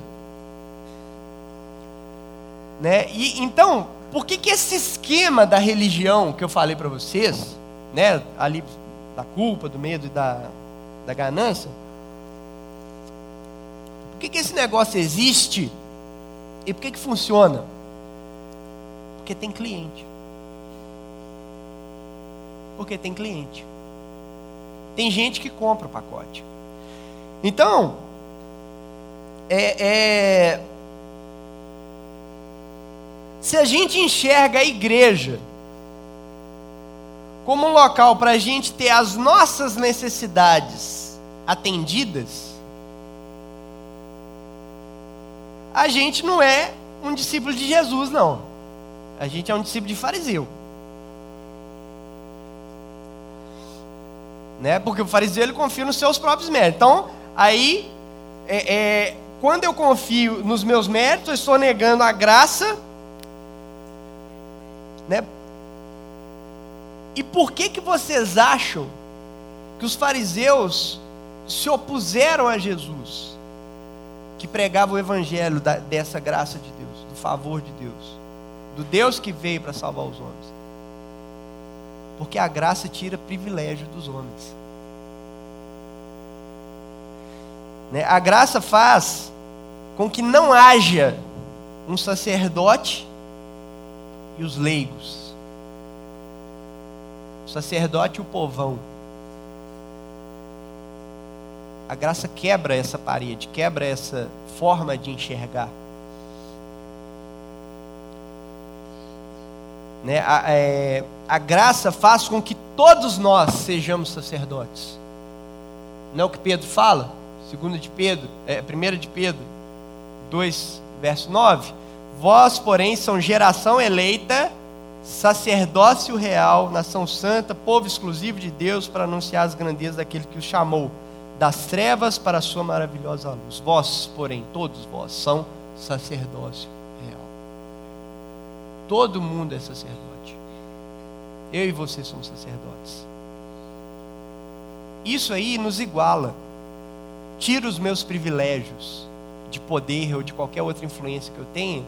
Né? E, então, por que, que esse esquema da religião que eu falei para vocês, né, ali da culpa, do medo e da, da ganância. Por que, que esse negócio existe e por que, que funciona? Porque tem cliente. Porque tem cliente. Tem gente que compra o pacote. Então, é, é, se a gente enxerga a igreja como um local para a gente ter as nossas necessidades atendidas, a gente não é um discípulo de Jesus, não. A gente é um discípulo de fariseu. Né? Porque o fariseu ele confia nos seus próprios méritos. Então, aí, é, é, quando eu confio nos meus méritos, eu estou negando a graça, né? E por que que vocês acham que os fariseus se opuseram a Jesus, que pregava o evangelho da, dessa graça de Deus, do favor de Deus, do Deus que veio para salvar os homens? Porque a graça tira privilégio dos homens. Né? A graça faz com que não haja um sacerdote e os leigos sacerdote e o povão. A graça quebra essa parede, quebra essa forma de enxergar. Né? A, é, a graça faz com que todos nós sejamos sacerdotes. Não é o que Pedro fala? Segunda de Pedro, é, primeira de Pedro 2, verso 9. Vós, porém, são geração eleita, sacerdócio real, nação santa, povo exclusivo de Deus, para anunciar as grandezas daquele que os chamou das trevas para a sua maravilhosa luz. Vós, porém, todos vós, são sacerdócio. Todo mundo é sacerdote. Eu e você somos sacerdotes. Isso aí nos iguala. Tira os meus privilégios de poder ou de qualquer outra influência que eu tenha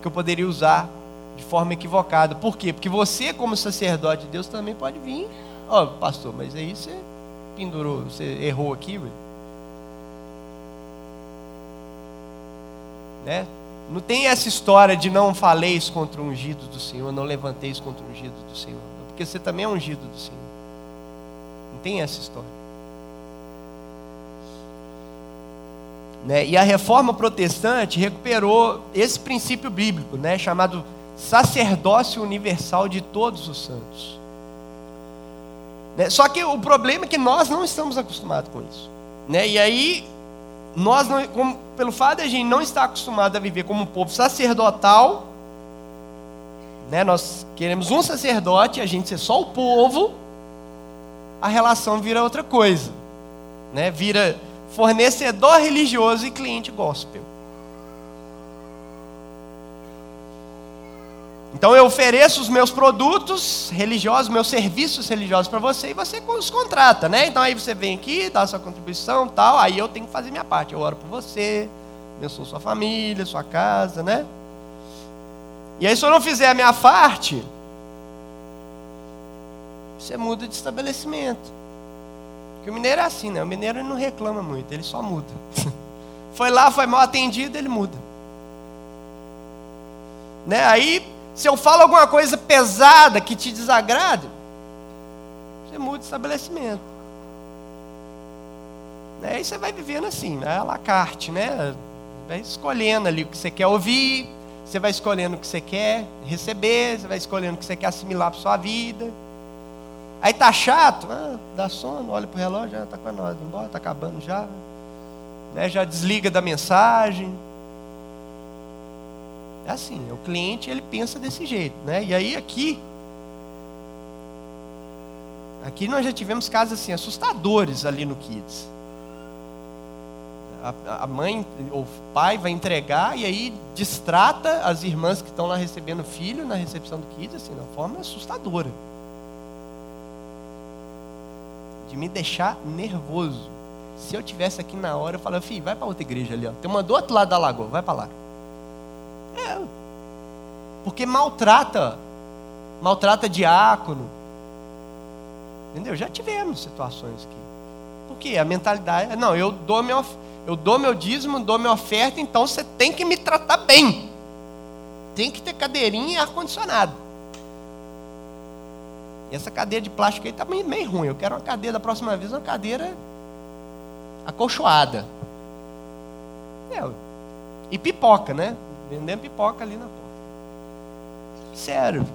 que eu poderia usar de forma equivocada. Por quê? Porque você, como sacerdote de Deus, também pode vir. Ó, oh, pastor, mas aí você pendurou, você errou aqui, ué. Né? Não tem essa história de não faleis contra o ungido do Senhor, não levanteis contra o ungido do Senhor. Porque você também é ungido do Senhor. Não tem essa história. Né? E a reforma protestante recuperou esse princípio bíblico, né? chamado sacerdócio universal de todos os santos. Né? Só que o problema é que nós não estamos acostumados com isso. Né? E aí, nós, não, como, pelo fato de a gente não estar acostumado a viver como um povo sacerdotal, né? nós queremos um sacerdote, a gente ser só o povo, a relação vira outra coisa. Né? Vira fornecedor religioso e cliente gospel. Então eu ofereço os meus produtos religiosos, meus serviços religiosos para você e você os contrata, né? Então aí você vem aqui, dá sua contribuição, tal, aí eu tenho que fazer minha parte. Eu oro por você, sou sua família, sua casa, né? E aí se eu não fizer a minha parte, você muda de estabelecimento. Porque o mineiro é assim, né? O mineiro não reclama muito, ele só muda. foi lá, foi mal atendido, ele muda. Né? Aí, se eu falo alguma coisa pesada que te desagrade, você muda de estabelecimento. Né? E você vai vivendo assim, né? a la carte, né? Vai escolhendo ali o que você quer ouvir, você vai escolhendo o que você quer receber, você vai escolhendo o que você quer assimilar para sua vida. Aí tá chato, ah, dá sono, olha pro relógio, já tá com a nós, embora, tá acabando já. Né? Já desliga da mensagem. É assim, o cliente ele pensa desse jeito, né? E aí aqui aqui nós já tivemos casos assim assustadores ali no Kids. A, a mãe ou o pai vai entregar e aí distrata as irmãs que estão lá recebendo o filho na recepção do Kids assim, de uma forma assustadora. De me deixar nervoso. Se eu tivesse aqui na hora, eu falava, filho, vai para outra igreja ali, ó. Tem uma do outro lado da lagoa, vai para lá. É, porque maltrata, maltrata diácono. Entendeu? Já tivemos situações aqui. Por quê? A mentalidade é, não, eu dou meu, eu dou meu dízimo, dou minha oferta, então você tem que me tratar bem. Tem que ter cadeirinha e ar-condicionado. E essa cadeira de plástico aí está meio, meio ruim. Eu quero uma cadeira da próxima vez, uma cadeira acolchoada. É, e pipoca, né? Vendendo pipoca ali na porta. Sério.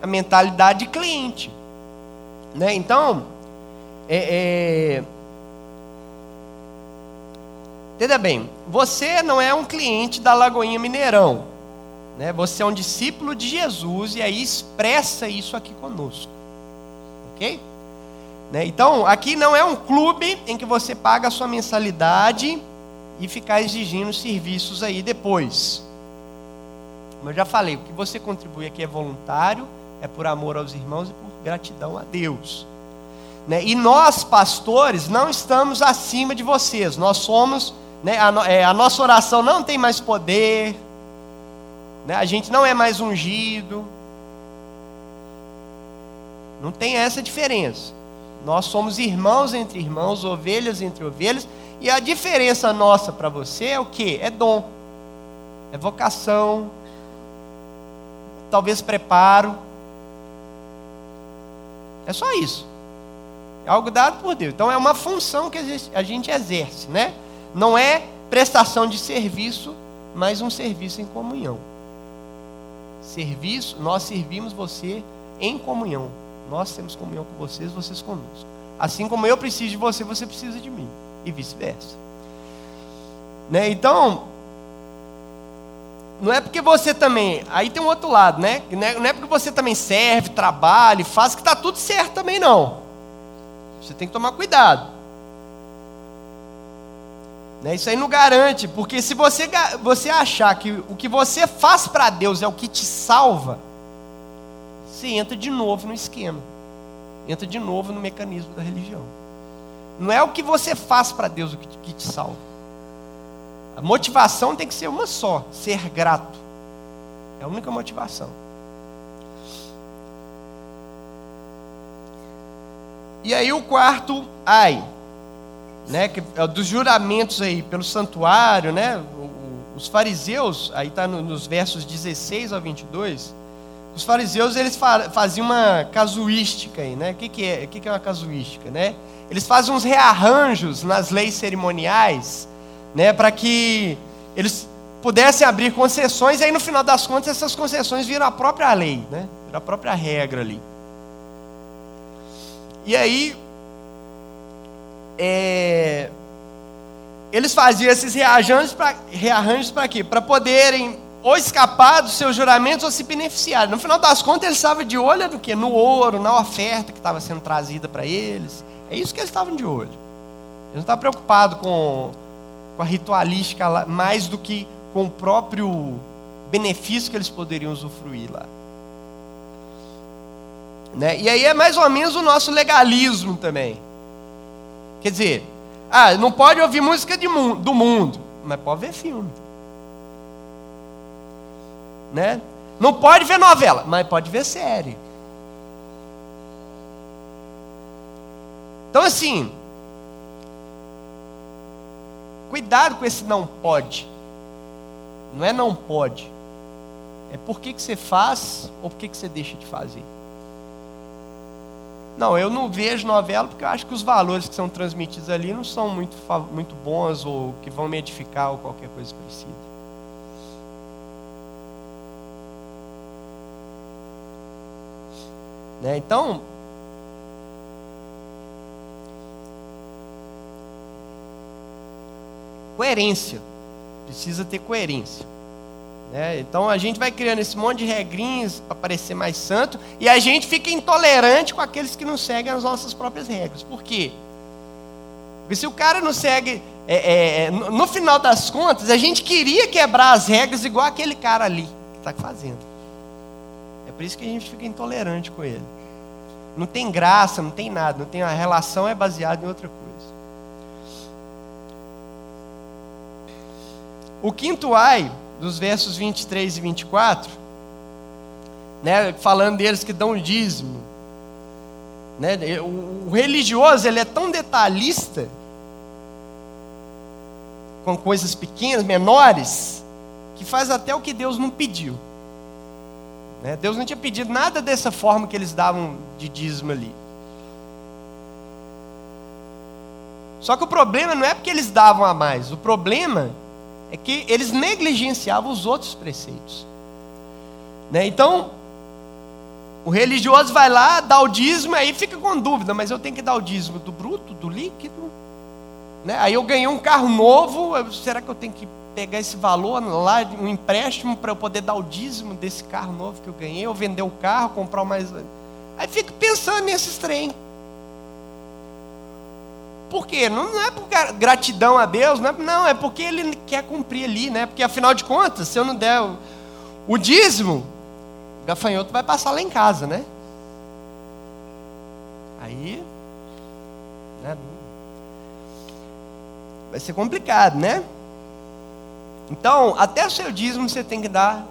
A mentalidade de cliente. Né? Então, é, é... entenda bem, você não é um cliente da Lagoinha Mineirão. Né? Você é um discípulo de Jesus e aí expressa isso aqui conosco. Ok? Né? Então, aqui não é um clube em que você paga a sua mensalidade e ficar exigindo serviços aí depois. Como eu já falei, o que você contribui aqui é voluntário, é por amor aos irmãos e por gratidão a Deus. Né? E nós, pastores, não estamos acima de vocês. Nós somos, né, a, é, a nossa oração não tem mais poder, né? a gente não é mais ungido. Não tem essa diferença. Nós somos irmãos entre irmãos, ovelhas entre ovelhas, e a diferença nossa para você é o que? É dom, é vocação, talvez preparo. É só isso. É algo dado por Deus. Então é uma função que a gente exerce, né? Não é prestação de serviço, mas um serviço em comunhão. Serviço, nós servimos você em comunhão. Nós temos comunhão com vocês, vocês conosco. Assim como eu preciso de você, você precisa de mim. E vice-versa. Né? Então, não é porque você também. Aí tem um outro lado, né? Não é porque você também serve, trabalha, faz que está tudo certo também, não. Você tem que tomar cuidado. Né? Isso aí não garante, porque se você, você achar que o que você faz para Deus é o que te salva, você entra de novo no esquema, entra de novo no mecanismo da religião. Não é o que você faz para Deus o que te, salva. A motivação tem que ser uma só: ser grato. É a única motivação. E aí o quarto ai, né, que é dos juramentos aí pelo santuário, né? Os fariseus, aí está nos versos 16 a 22, os fariseus eles faziam uma casuística aí, né? O que, que é? O que, que é uma casuística, né? Eles fazem uns rearranjos nas leis cerimoniais, né? Para que eles pudessem abrir concessões e aí no final das contas essas concessões viram a própria lei, né? Viram a própria regra ali. E aí é, eles faziam esses rearranjos para rearranjos para quê? Para poderem ou escapar dos seus juramentos ou se beneficiar. No final das contas, eles estavam de olho no que? No ouro, na oferta que estava sendo trazida para eles. É isso que eles estavam de olho. Eles não estavam preocupados com, com a ritualística mais do que com o próprio benefício que eles poderiam usufruir lá. Né? E aí é mais ou menos o nosso legalismo também. Quer dizer, ah, não pode ouvir música mu do mundo, mas pode ver filme né? Não pode ver novela, mas pode ver série. Então assim, cuidado com esse não pode. Não é não pode. É por que, que você faz ou por que, que você deixa de fazer. Não, eu não vejo novela porque eu acho que os valores que são transmitidos ali não são muito, muito bons ou que vão me edificar ou qualquer coisa parecida. Né? Então, coerência. Precisa ter coerência. Né? Então a gente vai criando esse monte de regrinhas para parecer mais santo e a gente fica intolerante com aqueles que não seguem as nossas próprias regras. Por quê? Porque se o cara não segue, é, é, é no, no final das contas, a gente queria quebrar as regras igual aquele cara ali que está fazendo. É por isso que a gente fica intolerante com ele. Não tem graça, não tem nada, não tem a relação é baseada em outra coisa. O quinto ai dos versos 23 e 24, né, falando deles que dão dízimo. Né, o, o religioso ele é tão detalhista com coisas pequenas, menores, que faz até o que Deus não pediu. Né? Deus não tinha pedido nada dessa forma que eles davam de dízimo ali. Só que o problema não é porque eles davam a mais, o problema é que eles negligenciavam os outros preceitos. Né? Então, o religioso vai lá, dá o dízimo, aí fica com dúvida, mas eu tenho que dar o dízimo do bruto, do líquido? Né? Aí eu ganhei um carro novo, será que eu tenho que pegar esse valor lá, um empréstimo, para eu poder dar o dízimo desse carro novo que eu ganhei, ou vender o carro, comprar mais. Aí fico pensando nesses trem. Por quê? Não, não é por gratidão a Deus, não é, não, é porque Ele quer cumprir ali, né? Porque afinal de contas, se eu não der o, o dízimo, o gafanhoto vai passar lá em casa, né? Aí. Né? Vai ser complicado, né? Então, até o seu dízimo você tem que dar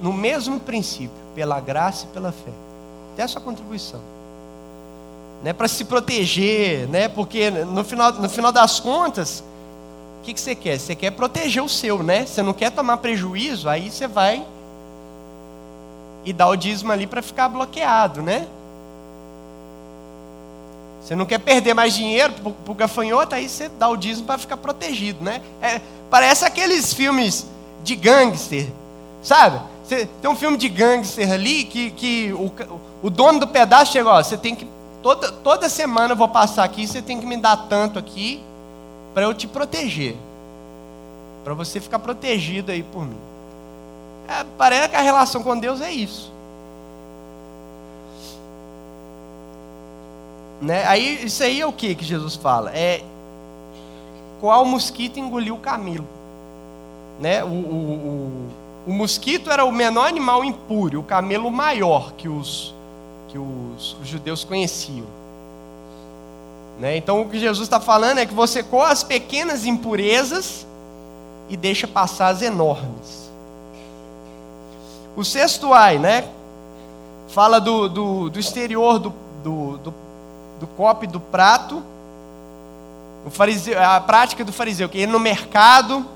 no mesmo princípio, pela graça e pela fé. Até a sua contribuição né, para se proteger, né, porque no final, no final das contas, o que, que você quer? Você quer proteger o seu, né? Você não quer tomar prejuízo, aí você vai e dá o dízimo ali para ficar bloqueado, né? Você não quer perder mais dinheiro para o gafanhoto, aí você dá o dízimo para ficar protegido, né? É, parece aqueles filmes de gangster, sabe? Tem um filme de gangster ali que, que o, o dono do pedaço chegou, ó, você tem que toda, toda semana eu vou passar aqui, você tem que me dar tanto aqui para eu te proteger. Para você ficar protegido aí por mim. É, parece que a relação com Deus é isso. Né? Aí, isso aí é o que que Jesus fala? É qual mosquito engoliu o camelo. Né? O, o, o, o mosquito era o menor animal impuro, o camelo maior que os, que os, os judeus conheciam. Né? Então o que Jesus está falando é que você coa as pequenas impurezas e deixa passar as enormes. O sexto ai, né? Fala do, do, do exterior do, do, do, do copo e do prato. Fariseu, a prática do fariseu, que ir no mercado,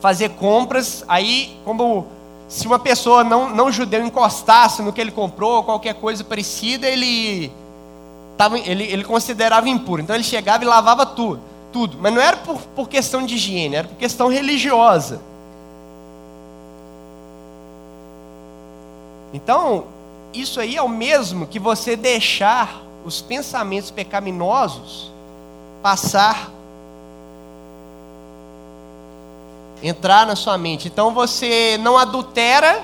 fazer compras, aí, como se uma pessoa não, não judeu encostasse no que ele comprou, ou qualquer coisa parecida, ele, tava, ele, ele considerava impuro. Então ele chegava e lavava tudo, tudo. Mas não era por, por questão de higiene, era por questão religiosa. Então, isso aí é o mesmo que você deixar os pensamentos pecaminosos passar entrar na sua mente. Então você não adultera,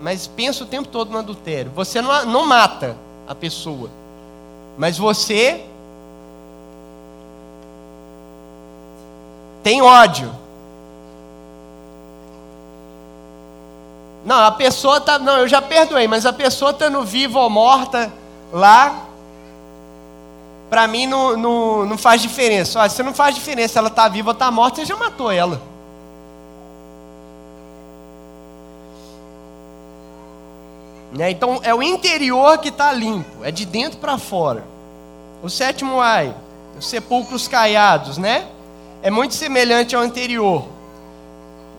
mas pensa o tempo todo no adultério. Você não, não mata a pessoa, mas você tem ódio. Não, a pessoa tá, não, eu já perdoei, mas a pessoa estando viva ou morta lá, para mim não, não, não faz diferença. Olha, se não faz diferença, ela está viva ou está morta, você já matou ela. Né? Então é o interior que está limpo, é de dentro para fora. O sétimo ai, os sepulcros caiados, né? É muito semelhante ao anterior.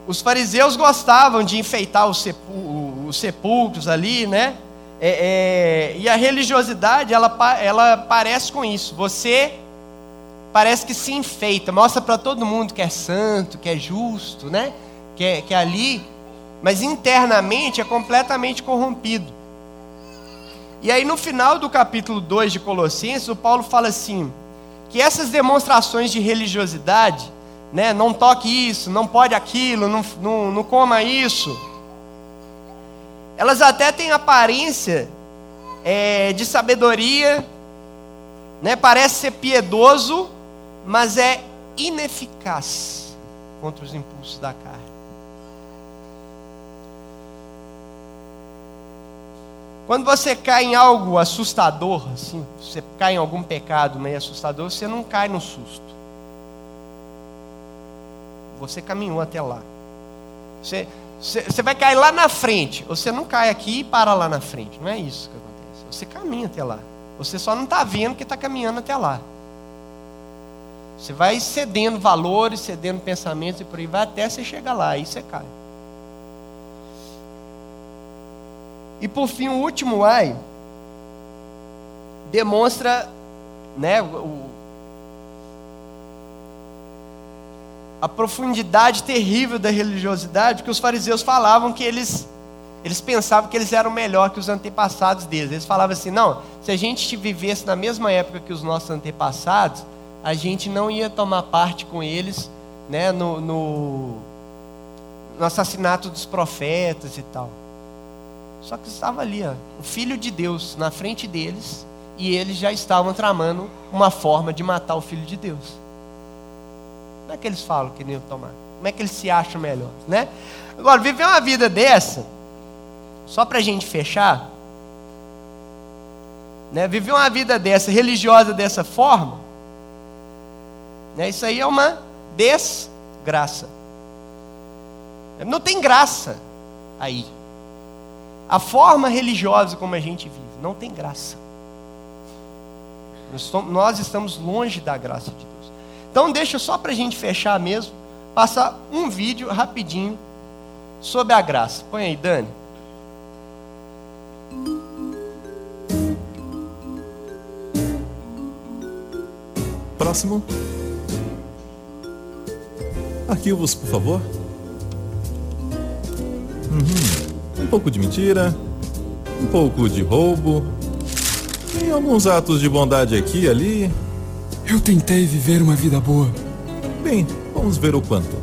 Os fariseus gostavam de enfeitar os, sepul os sepulcros ali, né? É, é, e a religiosidade, ela, ela parece com isso. Você parece que se enfeita, mostra para todo mundo que é santo, que é justo, né? Que é, que é ali, mas internamente é completamente corrompido. E aí no final do capítulo 2 de Colossenses, o Paulo fala assim: que essas demonstrações de religiosidade, né, não toque isso, não pode aquilo, não, não, não coma isso, elas até têm aparência é, de sabedoria, né, parece ser piedoso, mas é ineficaz contra os impulsos da carne. Quando você cai em algo assustador, assim, você cai em algum pecado meio assustador, você não cai no susto. Você caminhou até lá. Você, você, vai cair lá na frente. Você não cai aqui e para lá na frente. Não é isso que acontece. Você caminha até lá. Você só não está vendo que está caminhando até lá. Você vai cedendo valores, cedendo pensamentos e por aí vai até você chegar lá. Aí você cai. E por fim, o último ai demonstra né, o, a profundidade terrível da religiosidade, porque os fariseus falavam que eles, eles pensavam que eles eram melhor que os antepassados deles. Eles falavam assim: não, se a gente vivesse na mesma época que os nossos antepassados, a gente não ia tomar parte com eles né, no, no, no assassinato dos profetas e tal. Só que estava ali, ó, o Filho de Deus na frente deles, e eles já estavam tramando uma forma de matar o Filho de Deus. Como é que eles falam que nem tomar? Como é que eles se acham melhor, né? Agora, viver uma vida dessa, só para a gente fechar, né? Viver uma vida dessa, religiosa dessa forma, né? Isso aí é uma desgraça. Não tem graça aí. A forma religiosa como a gente vive não tem graça. Nós estamos longe da graça de Deus. Então, deixa só para a gente fechar mesmo, passar um vídeo rapidinho sobre a graça. Põe aí, Dani. Próximo. Arquivos, por favor. Uhum. Um pouco de mentira, um pouco de roubo, e alguns atos de bondade aqui e ali. Eu tentei viver uma vida boa. Bem, vamos ver o quanto.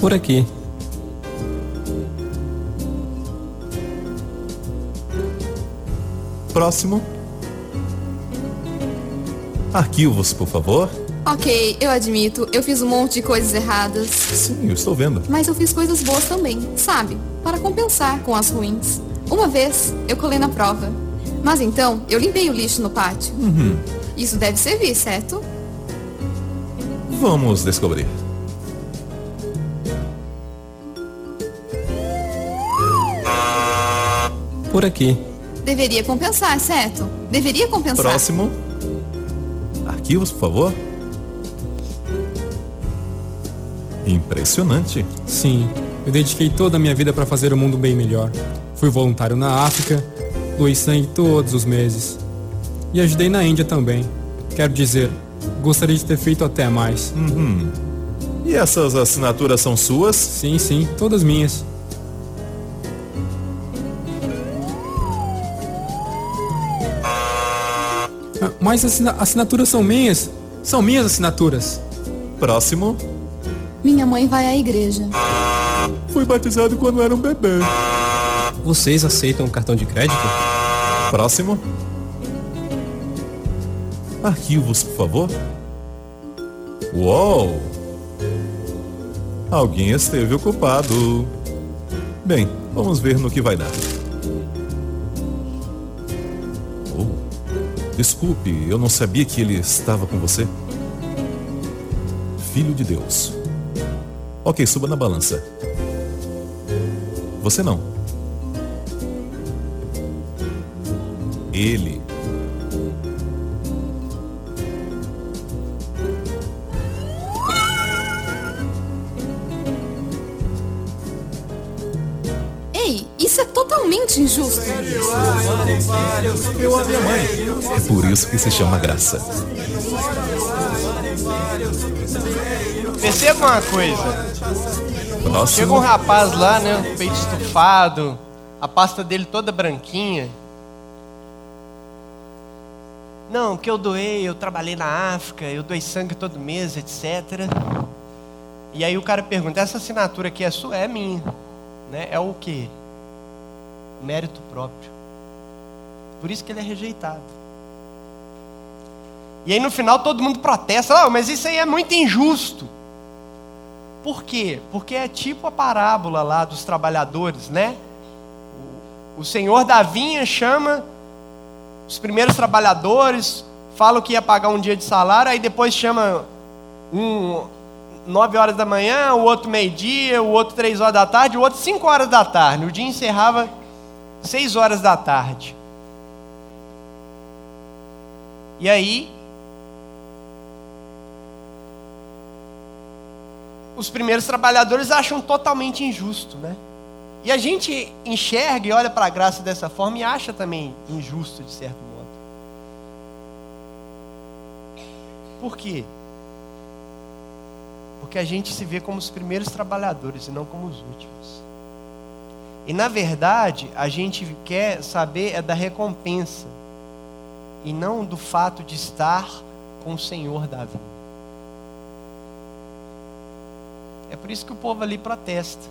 Por aqui. Próximo. Arquivos, por favor. Ok, eu admito, eu fiz um monte de coisas erradas. Sim, eu estou vendo. Mas eu fiz coisas boas também, sabe? Para compensar com as ruins. Uma vez, eu colei na prova. Mas então, eu limpei o lixo no pátio. Uhum. Isso deve servir, certo? Vamos descobrir. Por aqui. Deveria compensar, certo? Deveria compensar. Próximo. Arquivos, por favor. Impressionante. Sim, eu dediquei toda a minha vida para fazer o mundo bem melhor. Fui voluntário na África, doei sangue todos os meses. E ajudei na Índia também. Quero dizer, gostaria de ter feito até mais. Uhum. E essas assinaturas são suas? Sim, sim, todas minhas. Ah, mas as assinaturas são minhas. São minhas assinaturas. Próximo. Minha mãe vai à igreja. Fui batizado quando era um bebê. Vocês aceitam cartão de crédito? Próximo. Arquivos, por favor. Uou! Alguém esteve ocupado. Bem, vamos ver no que vai dar. Oh, desculpe, eu não sabia que ele estava com você. Filho de Deus. Ok, suba na balança. Você não. Ele. Ei, isso é totalmente injusto. Eu a minha mãe. É por isso que se chama graça. Perceba uma coisa. Próximo. Chega um rapaz lá, né? o Peito estufado, a pasta dele toda branquinha. Não, que eu doei, eu trabalhei na África, eu doei sangue todo mês, etc. E aí o cara pergunta: essa assinatura aqui é sua? É minha. Né? É o quê? Mérito próprio. Por isso que ele é rejeitado. E aí no final todo mundo protesta: oh, mas isso aí é muito injusto. Por quê? Porque é tipo a parábola lá dos trabalhadores, né? O senhor da vinha chama os primeiros trabalhadores, fala que ia pagar um dia de salário, aí depois chama um nove horas da manhã, o outro meio-dia, o outro três horas da tarde, o outro cinco horas da tarde. O dia encerrava seis horas da tarde. E aí os primeiros trabalhadores acham totalmente injusto, né? E a gente enxerga e olha para a graça dessa forma e acha também injusto, de certo modo. Por quê? Porque a gente se vê como os primeiros trabalhadores e não como os últimos. E na verdade, a gente quer saber é da recompensa e não do fato de estar com o Senhor da vida. É por isso que o povo ali protesta.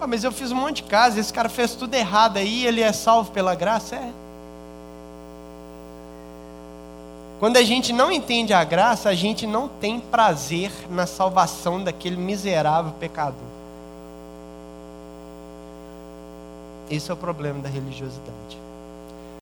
Ah, mas eu fiz um monte de casa, esse cara fez tudo errado aí, ele é salvo pela graça? É. Quando a gente não entende a graça, a gente não tem prazer na salvação daquele miserável pecador. Esse é o problema da religiosidade.